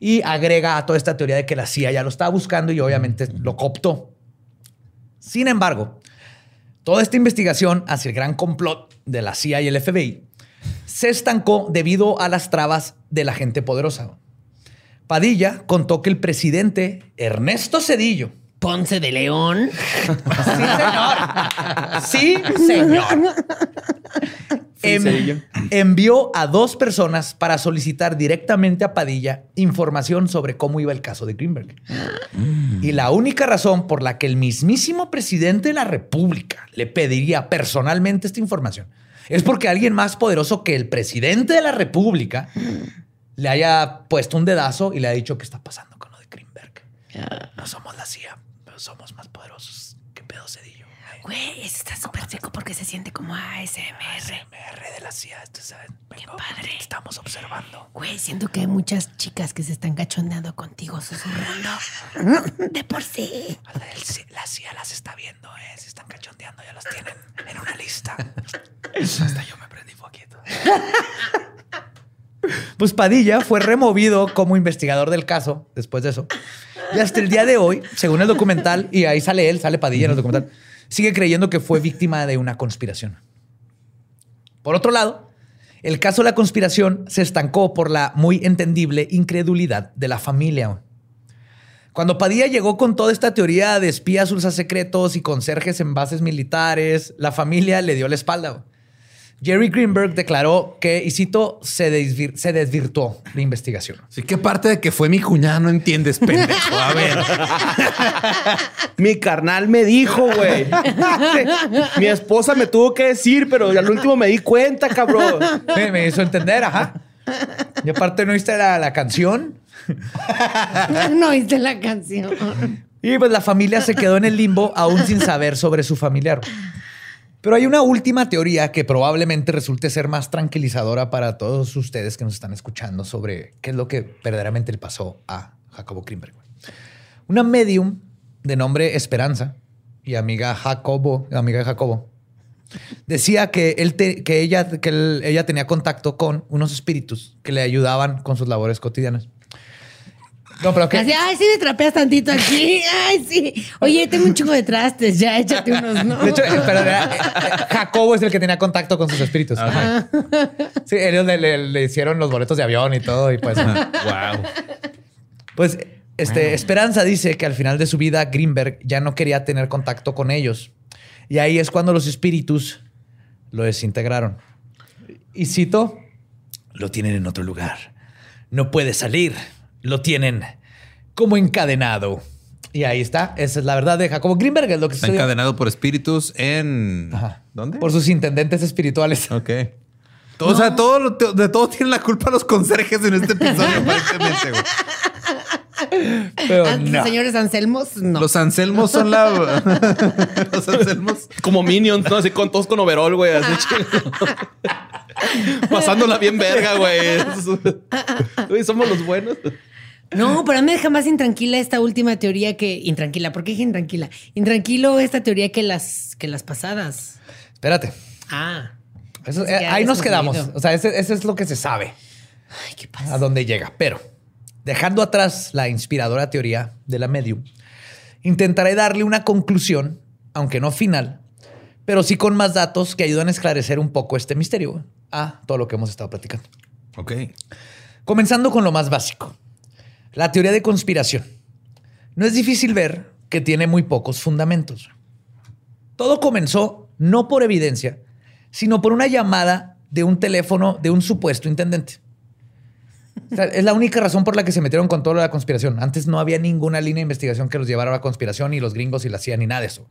Y agrega a toda esta teoría de que la CIA ya lo estaba buscando y obviamente lo cooptó. Sin embargo, toda esta investigación hacia el gran complot de la CIA y el FBI se estancó debido a las trabas de la gente poderosa. Padilla contó que el presidente Ernesto Cedillo, Ponce de León. sí señor, em- Cedillo. envió a dos personas para solicitar directamente a Padilla información sobre cómo iba el caso de Greenberg. Y la única razón por la que el mismísimo presidente de la República le pediría personalmente esta información es porque alguien más poderoso que el presidente de la República le haya puesto un dedazo y le ha dicho qué está pasando con lo de Greenberg. No somos la CIA, somos más poderosos. ¿Qué pedo Cedillo? Güey, eso está súper seco porque se siente como ASMR. MR de la CIA, tú sabes. Qué padre. Estamos observando. Güey, siento que hay muchas chicas que se están cachondeando contigo susurrando. De por sí. La CIA las está viendo, ¿eh? Se están cachondeando, ya las tienen en una lista. Hasta yo me prendí poquito. Pues Padilla fue removido como investigador del caso después de eso. Y hasta el día de hoy, según el documental, y ahí sale él, sale Padilla en el documental, sigue creyendo que fue víctima de una conspiración. Por otro lado, el caso de la conspiración se estancó por la muy entendible incredulidad de la familia. Cuando Padilla llegó con toda esta teoría de espías ultra secretos y conserjes en bases militares, la familia le dio la espalda. Jerry Greenberg declaró que, y cito, se, desvir- se desvirtuó la investigación. Sí, ¿qué parte de que fue mi cuñada no entiendes, pendejo? A ver. Mi carnal me dijo, güey. Mi esposa me tuvo que decir, pero al último me di cuenta, cabrón. Me, me hizo entender, ajá. Y aparte no viste la, la canción. No oíste la canción. Y pues la familia se quedó en el limbo aún sin saber sobre su familiar. Pero hay una última teoría que probablemente resulte ser más tranquilizadora para todos ustedes que nos están escuchando sobre qué es lo que verdaderamente le pasó a Jacobo Greenberg. Una medium de nombre Esperanza y amiga Jacobo, amiga de Jacobo, decía que, él te- que, ella, que ella tenía contacto con unos espíritus que le ayudaban con sus labores cotidianas. No, pero que... Así, ay, sí me trapeas tantito aquí. Ay, sí. Oye, tengo un chingo de trastes. Ya, échate unos, ¿no? De hecho, eh, pero era- eh, Jacobo es el que tenía contacto con sus espíritus. Sí, ellos le, le- le hicieron los boletos de avión y todo. Y pues, wow. pues este, Esperanza dice que al final de su vida Greenberg ya no quería tener contacto con ellos. Y ahí es cuando los espíritus lo desintegraron. Y cito, lo tienen en otro lugar. No puede salir. Lo tienen como encadenado. Y ahí está. Esa es la verdad de Jacobo Greenberg. Es lo que Está sucedió. encadenado por espíritus en. Ajá. ¿Dónde? Por sus intendentes espirituales. Ok. O sea, todo lo- de todo tienen la culpa los conserjes en este episodio, aparentemente. Pero Ah, no. Señores Anselmos, no. Los Anselmos son la. los Anselmos. Como Minions, ¿no? Así con todos con overall, güey. Así. Pasándola bien verga, güey. Güey, somos los buenos. No, pero a mí me deja más intranquila esta última teoría que. Intranquila, ¿por qué dije intranquila? Intranquilo esta teoría que las, que las pasadas. Espérate. Ah. Eso- Pensé que eh, ahí nos quedamos. O sea, ese, ese es lo que se sabe. Ay, ¿qué pasa? a dónde llega. Pero dejando atrás la inspiradora teoría de la medium, intentaré darle una conclusión, aunque no final, pero sí con más datos que ayudan a esclarecer un poco este misterio a todo lo que hemos estado platicando. Ok. Comenzando con lo más básico, la teoría de conspiración. No es difícil ver que tiene muy pocos fundamentos. Todo comenzó no por evidencia, sino por una llamada de un teléfono de un supuesto intendente. Es la única razón por la que se metieron con toda la conspiración. Antes no había ninguna línea de investigación que los llevara a la conspiración, ni los gringos y la CIA, ni nada de eso.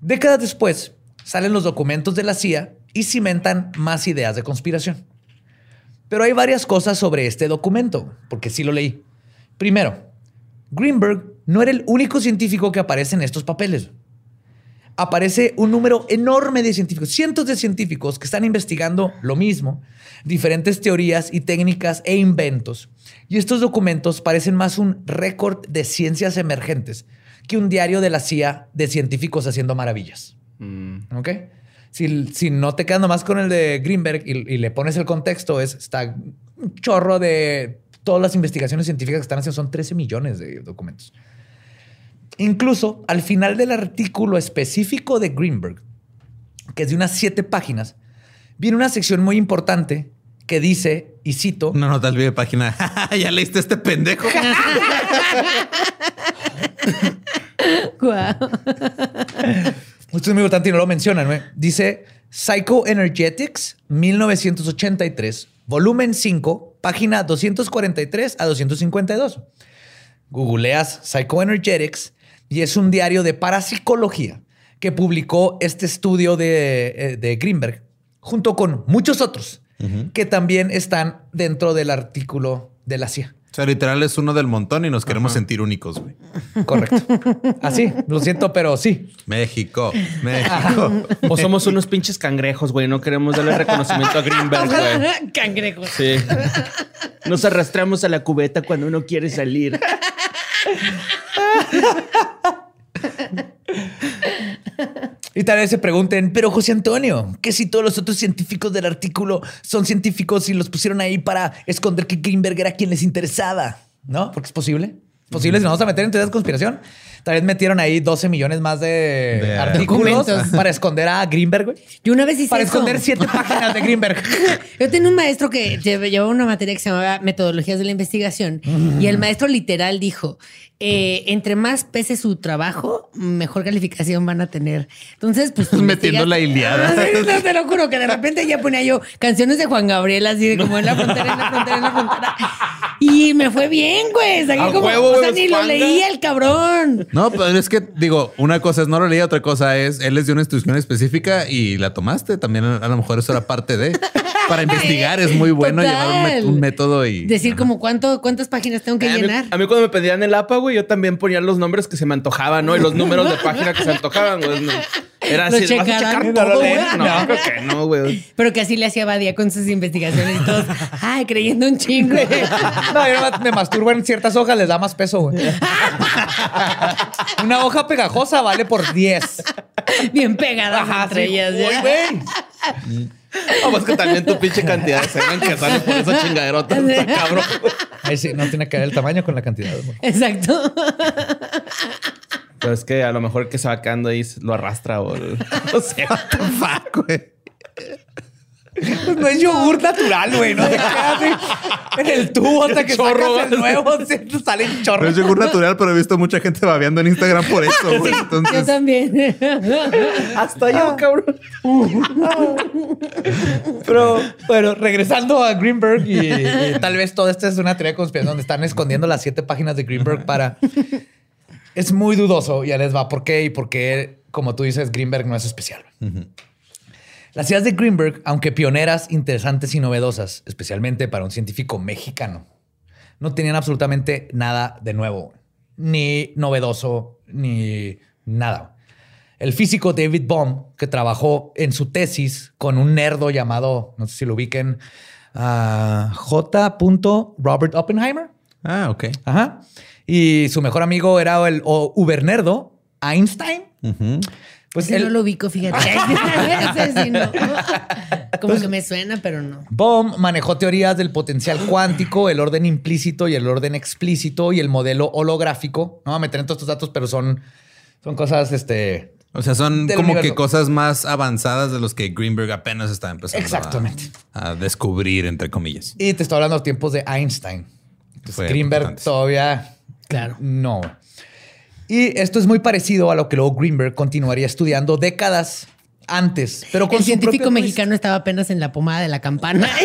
Décadas después, salen los documentos de la CIA y cimentan más ideas de conspiración. Pero hay varias cosas sobre este documento, porque sí lo leí. Primero, Greenberg no era el único científico que aparece en estos papeles. Aparece un número enorme de científicos, cientos de científicos que están investigando lo mismo, diferentes teorías y técnicas e inventos. Y estos documentos parecen más un récord de ciencias emergentes que un diario de la CIA de científicos haciendo maravillas. ¿Ok? Si, si no te quedas nomás con el de Greenberg y, y le pones el contexto, es está un chorro de todas las investigaciones científicas que están haciendo. Son 13 millones de documentos. Incluso al final del artículo específico de Greenberg, que es de unas siete páginas, viene una sección muy importante que dice, y cito, No nota el video de página. ya leíste este pendejo. Guau. Esto es muy importante y no lo mencionan, ¿no? Dice Psychoenergetics 1983, volumen 5, página 243 a 252. Googleas Psychoenergetics y es un diario de parapsicología que publicó este estudio de, eh, de Greenberg junto con muchos otros que también están dentro del artículo de la CIA. O sea, literal es uno del montón y nos queremos sentir únicos, güey. Correcto. Así, lo siento, pero sí. México, México. O somos unos pinches cangrejos, güey. No queremos darle reconocimiento a Greenberg, güey. Cangrejos. Sí. Nos arrastramos a la cubeta cuando uno quiere salir. Y tal vez se pregunten, pero José Antonio, que si todos los otros científicos del artículo son científicos y los pusieron ahí para esconder que Greenberg era quien les interesaba, ¿no? Porque es posible. Es posible si nos vamos a meter en teorías de conspiración. Tal vez metieron ahí 12 millones más de, De artículos documentos. para esconder a Greenberg, güey. Yo una vez hice Para eso. esconder siete páginas de Greenberg. Yo tenía un maestro que lle- llevaba una materia que se llamaba Metodologías de la Investigación y el maestro literal dijo, eh, entre más pese su trabajo, mejor calificación van a tener. Entonces, pues... tú Metiendo la Iliada. No, te lo juro que de repente ya ponía yo canciones de Juan Gabriel así de como en la frontera, en la frontera, en la frontera. Y me fue bien, güey. Saqué A como, huevo, o sea, ni lo leía el cabrón. No, pero es que digo, una cosa es no lo leí, otra cosa es él es de una institución específica y la tomaste. También a, lo mejor eso era parte de. Para investigar es muy bueno Total. llevar un, método y. Decir como cuánto, cuántas páginas tengo que A mí, llenar. a mí cuando me pedían el APA, güey, yo también ponía los nombres que se me antojaban, ¿no? Y los números de página que se antojaban, güey. No. Era así, ¿vas a checar No todo, lo güey? leen. No, No. creo que no, güey. Pero que así le hacía Badía con sus investigaciones y todos, ay, creyendo un chingo. No, yo me masturbo en ciertas hojas, les da más peso, güey. Una hoja pegajosa vale por 10. Bien pegadas Ajá, entre ellas. Uy, ¿ya? No, pues que también tu pinche cantidad de semen que sale por esa chingaderota. Está cabrón. Ahí sí, no tiene que ver el tamaño con la cantidad. Exacto. Pero es que a lo mejor el que se va quedando ahí lo arrastra o no sé. Fuck, güey. Pues no es yogur natural, güey. No así en el tubo hasta que Chorro, sacas el nuevo. se- Salen No chorros. es yogur natural, pero he visto mucha gente babeando en Instagram por eso, güey. Yo también. Hasta yo, cabrón. Pero bueno, regresando a Greenberg y, y tal vez toda esta es una teoría de conspiración donde están escondiendo las siete páginas de Greenberg para... Es muy dudoso, ya les va por qué y por qué, como tú dices, Greenberg no es especial. Las ideas de Greenberg, aunque pioneras, interesantes y novedosas, especialmente para un científico mexicano, no tenían absolutamente nada de nuevo, ni novedoso, ni nada. El físico David Bohm, que trabajó en su tesis con un nerdo llamado, no sé si lo ubiquen, ah, J. Robert Oppenheimer. Ah, ok. Ajá. Y su mejor amigo era el Ubernerdo, Einstein. Pues él, no lo ubico, fíjate. Sí no. Como que me suena, pero no. Bohm manejó teorías del potencial cuántico, el orden implícito y el orden explícito y el modelo holográfico. No voy a meter en todos estos datos, pero son, son cosas, este... O sea, son como que cosas más avanzadas de los que Greenberg apenas está empezando a- Exactamente. A, descubrir, entre comillas. Y te estoy hablando de tiempos de Einstein. Entonces, Greenberg todavía Claro. no. Y esto es muy parecido a lo que luego Greenberg continuaría estudiando décadas antes, pero con El su científico twist. mexicano estaba apenas en la pomada de la campana.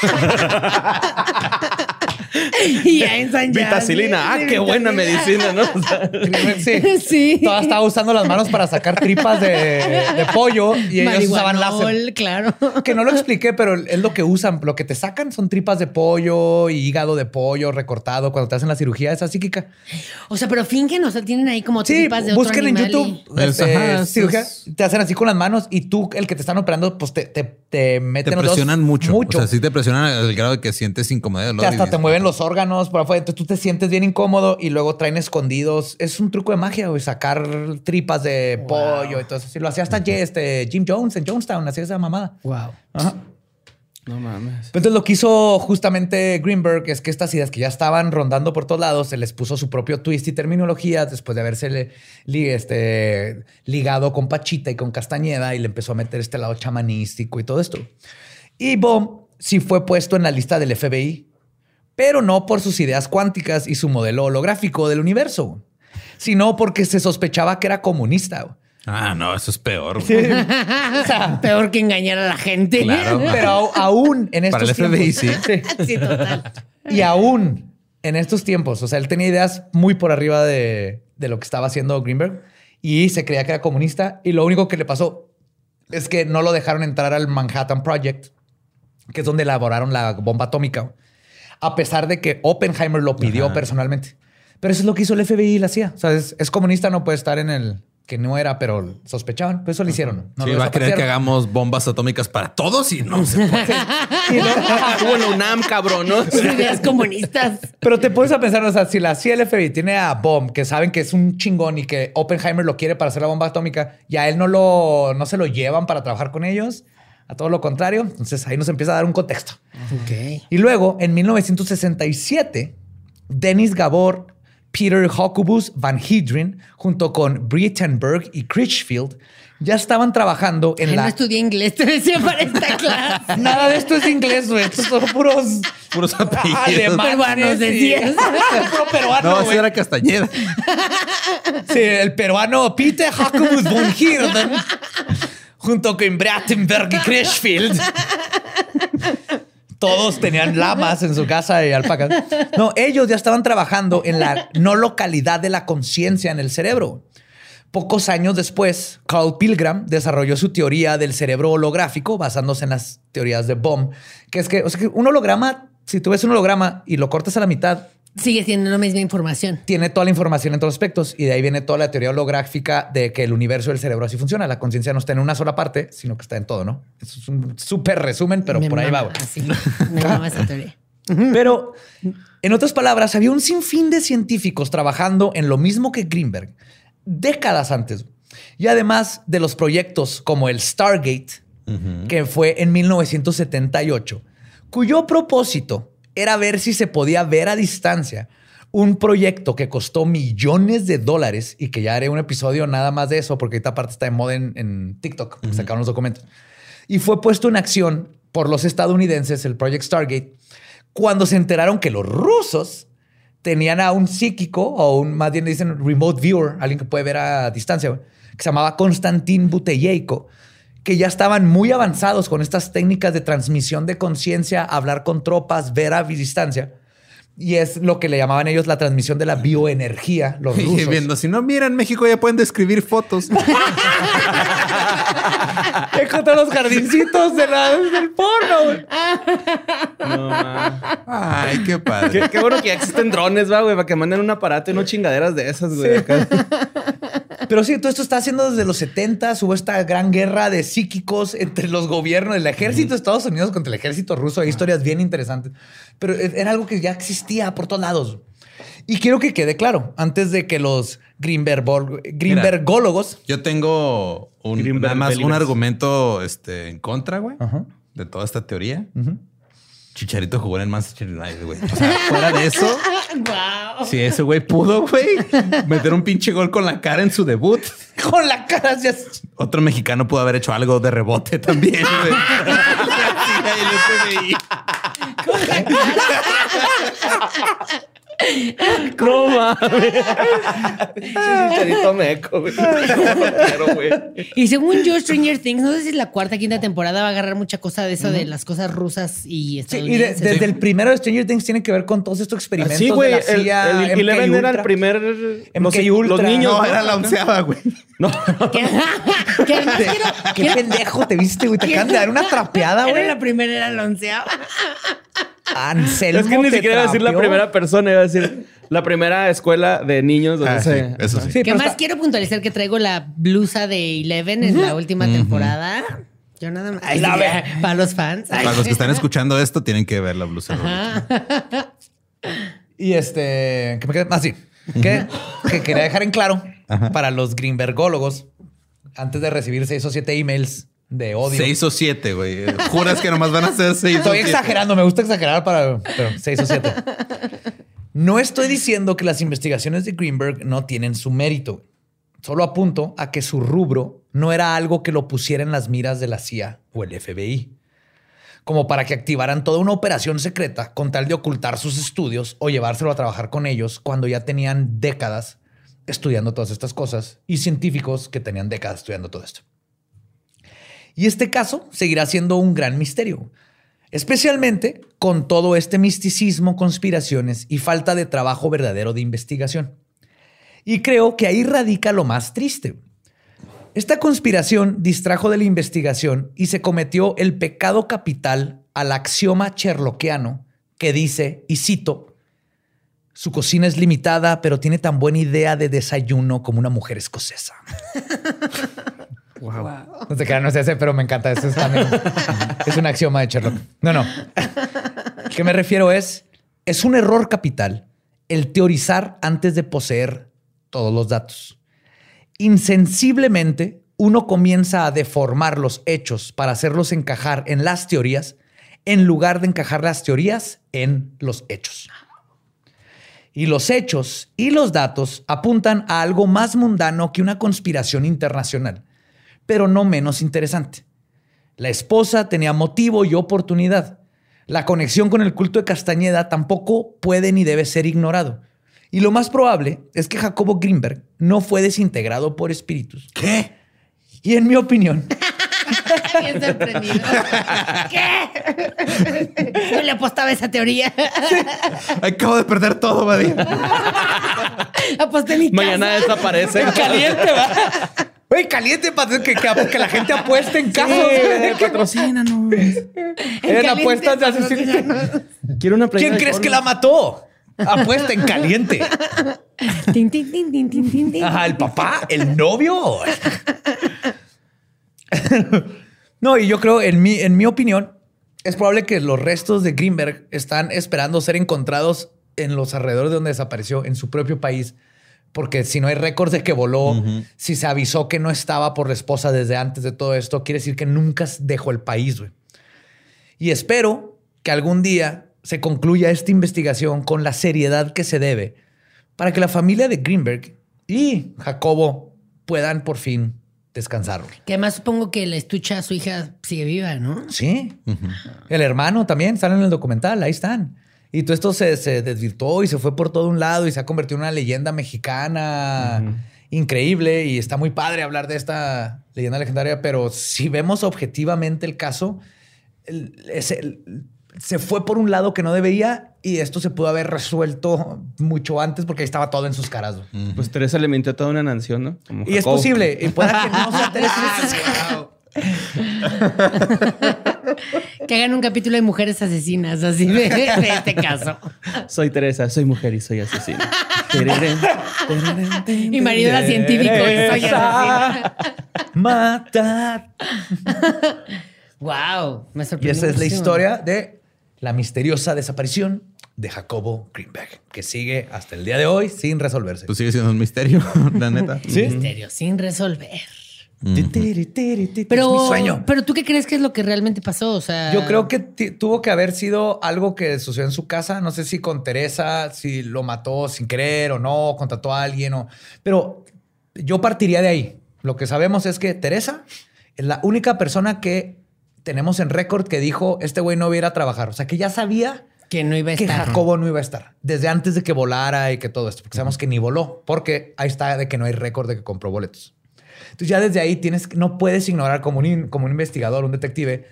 Y ya. Vitacilina. Ah, qué buena medicina, ¿no? O sea, Greenberg, sí. Sí. Todavía estaba usando las manos para sacar tripas de, de pollo y ellos usaban láser. Claro. Que no lo expliqué, pero es lo que usan. Lo que te sacan son tripas de pollo y hígado de pollo recortado cuando te hacen la cirugía esa psíquica. O sea, pero fingen, o sea, tienen ahí como Sí, tripas de otro busquen en YouTube y- Es- este, ajá, cirugía, es- te hacen así con las manos y tú, el que te están operando, pues te, te, te meten Te los presionan mucho. mucho. O sea, sí te presionan al grado de que sientes incomodidad. hasta te mueven los órganos por afuera. Entonces tú te sientes bien incómodo y luego traen escondidos. Es un truco de magia, güey, sacar tripas de pollo y todo eso. Sí, lo hacía hasta este, Jim Jones en Jonestown, hacía esa mamada. Wow. Ajá. no mames. Entonces lo que hizo justamente Greenberg es que estas ideas que ya estaban rondando por todos lados, se les puso su propio twist y terminología después de haberse li- este, ligado con Pachita y con Castañeda y le empezó a meter este lado chamanístico y todo esto. Y Bohm sí fue puesto en la lista del FBI, pero no por sus ideas cuánticas y su modelo holográfico del universo, sino porque se sospechaba que era comunista. Ah, no, eso es peor. O sea, Peor que engañar a la gente. Claro. pero aún en estos Para el FBI, tiempos- sí. sí, total. Y aún en estos tiempos, o sea, él tenía ideas muy por arriba de, de lo que estaba haciendo Greenberg y se creía que era comunista. Y lo único que le pasó es que no lo dejaron entrar al Manhattan Project, que es donde elaboraron la bomba atómica, a pesar de que Oppenheimer lo pidió Ajá. personalmente. Pero eso es lo que hizo el FBI y la CIA. O sea, es, es comunista, no puede estar en el que no era, pero sospechaban. Pues eso lo hicieron. No sí, lo va a querer que hagamos bombas atómicas para todos y no se puede. Y no- Estuvo en la UNAM, cabrón, ¿no? Ideas comunistas. Pero te puedes a pensar, o sea, si la CIA y el FBI tiene a Bomb, que saben que es un chingón y que Oppenheimer lo quiere para hacer la bomba atómica, y a él no, lo, no se lo llevan para trabajar con ellos, a todo lo contrario. Entonces ahí nos empieza a dar un contexto. Ok. Y luego, en 1967, Dennis Gabor, Peter Hocubus Van Hedren, junto con Brittenberg y Critchfield, ya estaban trabajando en Ay, la... No estudié inglés, te decía para esta clase. Nada de esto es inglés, güey. Estos son puros Puros apellidos. alemanes. Peruanos, y- decías. Puro peruano, No, ese era Castañeda. Sí, el peruano Peter Jacobus von Hirden junto con Brattenberg y Crashfield. Todos tenían lamas en su casa y alpacas. No, ellos ya estaban trabajando en la no localidad de la conciencia en el cerebro. Pocos años después, Carl Pilgram desarrolló su teoría del cerebro holográfico basándose en las teorías de Bohm, que es que, o sea, que un holograma, si tú ves un holograma y lo cortas a la mitad, Sigue siendo la misma información. tiene toda la información en todos los aspectos y de ahí viene toda la teoría holográfica de que el universo del cerebro así funciona. La conciencia no está en una sola parte, sino que está en todo, ¿no? Eso es un súper resumen, pero Me por ahí va. así. Me mama esa teoría. Pero, en otras palabras, había un sinfín de científicos trabajando en lo mismo que Greenberg décadas antes. Y además de los proyectos como el Stargate, que fue en 1978, cuyo propósito era ver si se podía ver a distancia un proyecto que costó millones de dólares y que ya haré un episodio nada más de eso, porque esta parte está de moda en, en TikTok, porque sacaron los documentos. Y fue puesto en acción por los estadounidenses, el Project Stargate, cuando se enteraron que los rusos tenían a un psíquico o un, más bien dicen remote viewer, alguien que puede ver a distancia, que se llamaba Konstantin Buteyko, que ya estaban muy avanzados con estas técnicas de transmisión de conciencia, hablar con tropas, ver a distancia. Y es lo que le llamaban ellos la transmisión de la bioenergía, los Y rusos. viendo, si no miran México ya pueden describir fotos. Encontré los jardincitos de la- del porno. No, man. Ay, qué padre. Qué, qué bueno que ya existen drones, va, güey, para que manden un aparato y no chingaderas de esas, güey. acá. Pero sí, todo esto está haciendo desde los 70. Hubo esta gran guerra de psíquicos entre los gobiernos, el ejército de Estados Unidos contra el ejército ruso. Hay historias bien interesantes. Pero e, era algo que ya existía por todos lados. Y quiero que quede claro, antes de que los Greenberg, Greenbergólogos... Yo tengo un, Greenberg nada más un argumento este, en contra, güey, de toda esta teoría. Chicharito jugó en el Manchester United, güey. O sea, fuera de eso, Wow. si ese güey pudo, güey, meter un pinche gol con la cara en su debut, Con la cara hacia... otro mexicano pudo haber hecho algo de rebote también, güey. No mames. Chicharito meco, güey. No lo quiero, güey. Y según yo, Stranger Things, no sé si la cuarta, quinta temporada va a agarrar mucha cosa de eso de las cosas rusas y Sí, y de- estadounidenses. desde el primero de Stranger Things tiene que ver con todos estos experimentos Sí, güey. de la El, CIA, el, MK Eleven era el Ultra. primer. Los, Ultra. niños. Era la onceava, güey. No, que, que además quiero, Qué quiero- pendejo te viste, güey. Te acaban de dar una trapeada, Era güey. la primera, era la onceava. Anselmo es que ni siquiera iba a decir la primera persona, iba a decir la primera escuela de niños donde Ah, se. sí, eso sí. Sí, que más está- quiero puntualizar que traigo la blusa de Eleven en la última temporada. Yo nada más. Ay, La ve- para los fans. Ay. Para los que están escuchando esto, tienen que ver la blusa. Y este, que me quedé, ah, sí, que, que quería dejar en claro para los Greenbergólogos, antes de recibir seis o siete emails de odio. Seis o siete, güey. Juras que nomás van a ser seis o Estoy siete. exagerando, me gusta exagerar para pero seis o siete. No estoy diciendo que las investigaciones de Greenberg no tienen su mérito. Solo apunto a que su rubro no era algo que lo pusiera en las miras de la CIA o el FBI. Como para que activaran toda una operación secreta con tal de ocultar sus estudios o llevárselo a trabajar con ellos cuando ya tenían décadas estudiando todas estas cosas y científicos que tenían décadas estudiando todo esto. Y este caso seguirá siendo un gran misterio, especialmente con todo este misticismo, conspiraciones y falta de trabajo verdadero de investigación. Y creo que ahí radica lo más triste. Esta conspiración distrajo de la investigación y se cometió el pecado capital al axioma sherlockiano que dice, y cito, su cocina es limitada, pero tiene tan buena idea de desayuno como una mujer escocesa. No sé qué, no sé ese, pero me encanta. Eso es también. es un axioma de Sherlock. No, no. ¿Qué me refiero es? Es un error capital el teorizar antes de poseer todos los datos. Insensiblemente, uno comienza a deformar los hechos para hacerlos encajar en las teorías en lugar de encajar las teorías en los hechos. Y los hechos y los datos apuntan a algo más mundano que una conspiración internacional, pero no menos interesante. La esposa tenía motivo y oportunidad. La conexión con el culto de Castañeda tampoco puede ni debe ser ignorado. Y lo más probable es que Jacobo Greenberg no fue desintegrado por espíritus. ¿Qué? Y en mi opinión, Bien sorprendido. ¿Qué? Yo le apostaba a esa teoría. Acabo de perder todo, Badía. Aposté mi casa. Mañana desaparece. caliente, va. Güey, caliente para que, que- que la gente apueste en casos. Patrocínanos. Eran apuestas de patrocínanos. Quiero una ¿Quién crees que la mató? Apuesta en caliente. Tin, tin, tin, tin, tin, tin, tin. Ajá, el papá, el novio. no, y yo creo, en mi, en mi opinión, es probable que los restos de Greenberg están esperando ser encontrados en los alrededores de donde desapareció, en su propio país. Porque si no hay récords de que voló, si se avisó que no estaba por la esposa desde antes de todo esto, quiere decir que nunca dejó el país, güey. Y espero que algún día se concluya esta investigación con la seriedad que se debe para que la familia de Greenberg y Jacobo puedan por fin descansar. Que además supongo que la estucha a su hija sigue viva, ¿no? Sí. El hermano también sale en el documental, ahí están. Y todo esto se, se desvirtuó y se fue por todo un lado y se ha convertido en una leyenda mexicana increíble y está muy padre hablar de esta leyenda legendaria, pero si vemos objetivamente el caso, el- ese- el- se fue por un lado que no debería y esto se pudo haber resuelto mucho antes porque ahí estaba todo en sus caras. Pues Teresa le mintió a toda una nación, ¿no? Como Y es posible, y pueda que no sea Teresa. Que hagan un capítulo de mujeres asesinas, así de, de este caso. Soy Teresa, soy mujer y soy asesina. Y marido era científico. eso ya Matar. Wow, me Y sorprendió. esa es la historia de la misteriosa desaparición de Jacobo Greenberg, que sigue hasta el día de hoy sin resolverse. Pues sigue siendo un misterio, la neta. Misterio sin resolver. Pero, mi sueño. pero tú qué crees que es lo que realmente pasó? O sea, Yo creo que tuvo que haber sido algo que sucedió en su casa. No sé si con Teresa, si lo mató sin querer o no, contrató a alguien o. Pero yo partiría de ahí. Lo que sabemos es que Teresa es la única persona que tenemos en récord que dijo este güey no iba a ir a trabajar. O sea, que ya sabía que no iba a que estar. Jacobo no iba a estar desde antes de que volara y que todo esto, porque sabemos que ni voló, porque ahí está de que no hay récord de que compró boletos. Entonces ya desde ahí tienes, no puedes ignorar como un, como un investigador, un detective,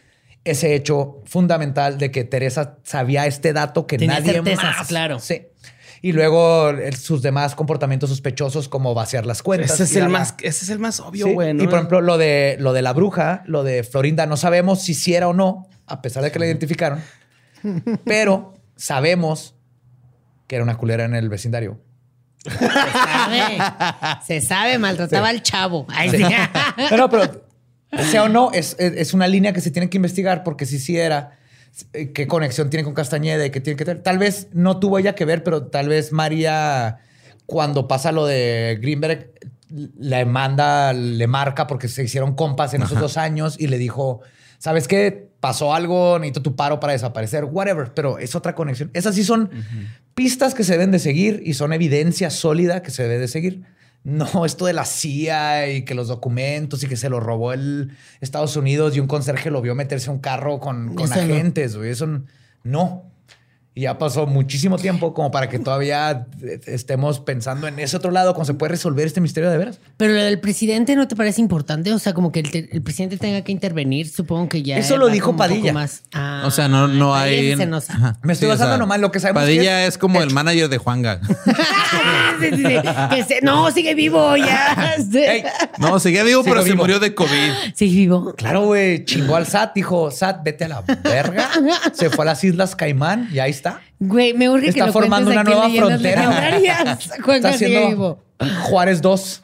ese hecho fundamental de que Teresa sabía este dato que Tenía nadie certezas, más. claro. Sí. Y luego el- sus demás comportamientos sospechosos como vaciar las cuentas. Ese es el la- más, ese es el más obvio, Sí. Y por ejemplo, lo de, lo de la bruja, lo de Florinda, no sabemos si sí era o no, a pesar de que la identificaron, pero sabemos que era una culera en el vecindario. Se sabe. Se sabe, maltrataba al chavo. Ay, sí. No, no, pero sea o no, es, es- es una línea que se tiene que investigar porque si sí era, eh, qué conexión tiene con Castañeda y qué tiene que tener. Tal vez no tuvo ella que ver, pero tal vez María, cuando pasa lo de Greenberg, le manda, le marca porque se hicieron compas en esos dos años y le dijo, ¿sabes qué? Pasó algo, necesito tu paro para desaparecer, whatever, pero es otra conexión. Esas sí son pistas que se deben de seguir y son evidencia sólida que se debe de seguir. No, esto de la CIA y que los documentos y que se lo robó el Estados Unidos y un conserje lo vio meterse a un carro con, con agentes, güey. Eso no. Y ya pasó muchísimo tiempo como para que todavía eh, estemos pensando en ese otro lado, cómo se puede resolver este misterio de veras. Pero lo del presidente no te parece importante, o sea, como que el, te- el presidente tenga que intervenir, supongo que ya. Eso lo dijo Padilla. más. Ah, O sea, no, no hay. se nos-. Me estoy Sí, o basando sea, nomás en lo que sabemos que Padilla es es, como el manager de Juanga. Sí, sí, sí. Que se- no, sigue vivo ya. No, seguía vivo, Sigo pero se vivo. murió de COVID. Sigue vivo. Claro, güey, chingó al SAT, dijo, SAT, vete a la verga. Se fue a las Islas Caimán y ahí está. Güey, me urge que Está lo formando una nueva frontera. Está haciendo vivo. Juárez 2,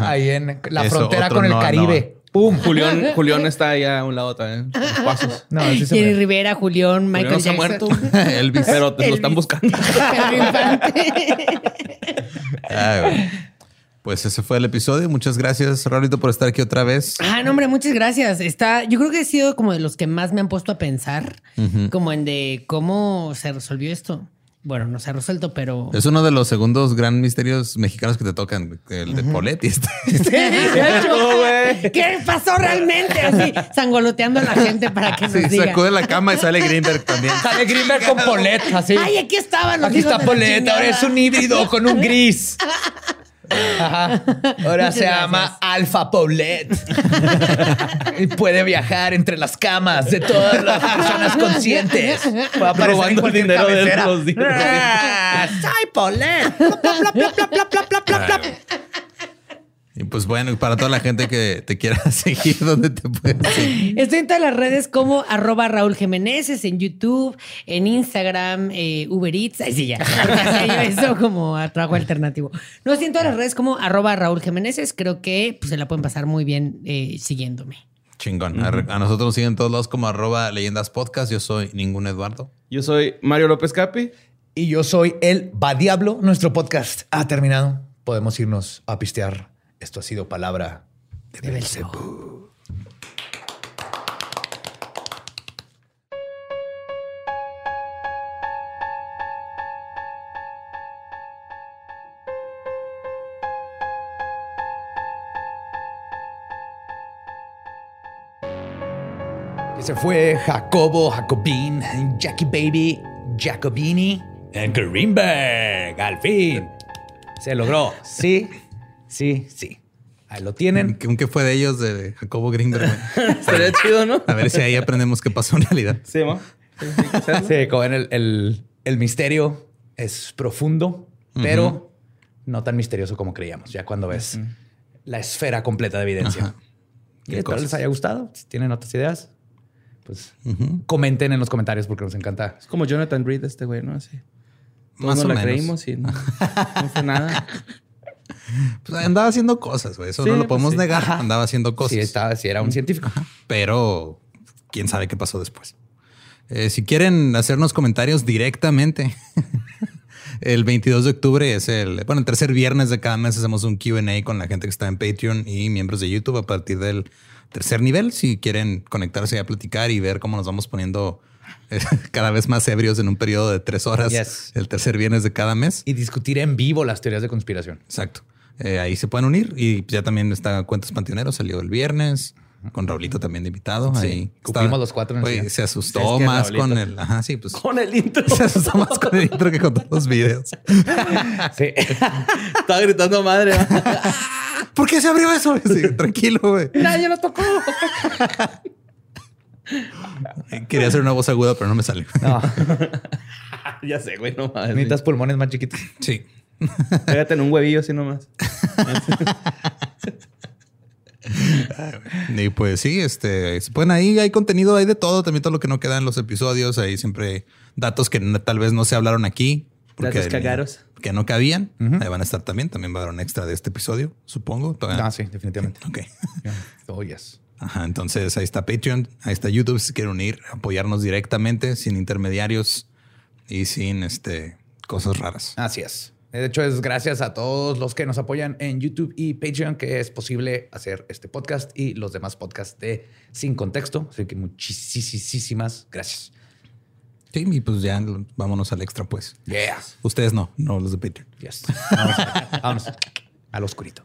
ahí en la Eso, frontera con el no, Caribe. ¡Pum! Julián, Julián está allá a un lado también. Los pasos. No, sí murió. Rivera, Julián, Michael Julián se ha Jackson. muerto. Elvis. Pero te lo están Elvis. buscando. Ay, güey. Pues ese fue el episodio. Muchas gracias, Raulito, por estar aquí otra vez. Ah, no, hombre, muchas gracias. Está, yo creo que ha sido como de los que más me han puesto a pensar, como en de cómo se resolvió esto. Bueno, no se ha resuelto, pero. Es uno de los segundos gran misterios mexicanos que te tocan, el de Poletti. Este. Sí, de hecho, ¿Qué pasó realmente? Así, sangoloteando a la gente para que nos Sí, diga. sacó de la cama y sale Greenberg también. Sale Greenberg con Polet, así. Ay, aquí estaban los Aquí está Polet, ahora es un híbrido con un gris. Ajá. Ahora se llama. Alfa Paulet. y puede viajar entre las camas de todas las personas conscientes. En Robando el dinero de los. Ah, ¡Soy Paulet! Y pues bueno, y para toda la gente que te quiera seguir, ¿dónde te puedes seguir? Estoy en todas las redes como arroba Raúl Jiménez, en YouTube, en Instagram, eh, Uber Eats. Ay, sí, ya. Eso como a trabajo alternativo. No, estoy en todas las redes como arroba Raúl Jiménez. Creo que pues, se la pueden pasar muy bien eh, siguiéndome. Chingón. A, a nosotros nos siguen todos lados como arroba leyendas podcast. Yo soy ningún Eduardo. Yo soy Mario López Capi. Y yo soy el Va Diablo. Nuestro podcast ha terminado. Podemos irnos a pistear. Esto ha sido palabra de Belcebú. Ese fue Jacobo, Jacobin, Jackie Baby, Jacobini and Greenberg. Al fin. Se logró. Sí, sí, sí. Ahí lo tienen. ¿Qué, qué fue de ellos, de Jacobo Greenberg? güey? Sería chido, ¿no? A ver si ahí aprendemos qué pasó en realidad. Sí, ¿no? Sí, sí, como ven, el, el- el misterio es profundo, pero no tan misterioso como creíamos, ya cuando ves la esfera completa de evidencia. Ajá. Y Qué espero les haya gustado. Si tienen otras ideas, pues comenten en los comentarios porque nos encanta. Es como Jonathan Reed, este güey, ¿no? Así. Todos Más nos o la menos. creímos y no, no fue nada. Pues andaba haciendo cosas, güey. Eso Sí, no lo pues podemos sí. negar. Ajá. Andaba haciendo cosas. Sí, estaba, sí, era un científico. pero quién sabe qué pasó después. Eh, si quieren hacernos comentarios directamente, el 22 de octubre es el, bueno, el tercer viernes de cada mes hacemos un QA con la gente que está en Patreon y miembros de YouTube a partir del tercer nivel. Si quieren conectarse a platicar y ver cómo nos vamos poniendo cada vez más ebrios en un periodo de tres horas, Yes. el tercer viernes de cada mes. Y discutir en vivo las teorías de conspiración. Exacto. Eh, ahí se pueden unir y ya también está Cuentos Panteoneros, salió el viernes. Con Raulito también de invitado. Sí, ahí estaba- los cuatro en el Oye, se asustó más Raulito. con el. Ajá, sí, pues. Con el intro. Se asustó más con el intro que con todos los videos. Sí. Estaba gritando madre. ¿Por qué se abrió eso? Sí, tranquilo, güey. Nadie lo tocó. Quería hacer una voz aguda, pero no me salió. No. ya sé, güey, no mames. Necesitas pulmones más chiquitos. Sí. Pégate en un huevillo así nomás. Y pues sí, este, se pueden ahí, hay contenido, hay de todo, también todo lo que no queda en los episodios, hay siempre datos que tal vez no se hablaron aquí. Datos cagaros. Que no cabían. Ahí van a estar también. También va a haber un extra de este episodio, supongo. Todavía- Ah, sí, definitivamente. Ok. Oh, yes. Ajá, entonces ahí está Patreon, ahí está YouTube si quieren unir, apoyarnos directamente, sin intermediarios y sin este cosas raras. Así es. De hecho, es gracias a todos los que nos apoyan en YouTube y Patreon que es posible hacer este podcast y los demás podcasts de Sin Contexto. Así que muchísimas gracias. Sí, y pues ya vámonos al extra, pues. Yeah. Ustedes no, no los de Patreon. Yes. Vamos, vámonos al oscurito.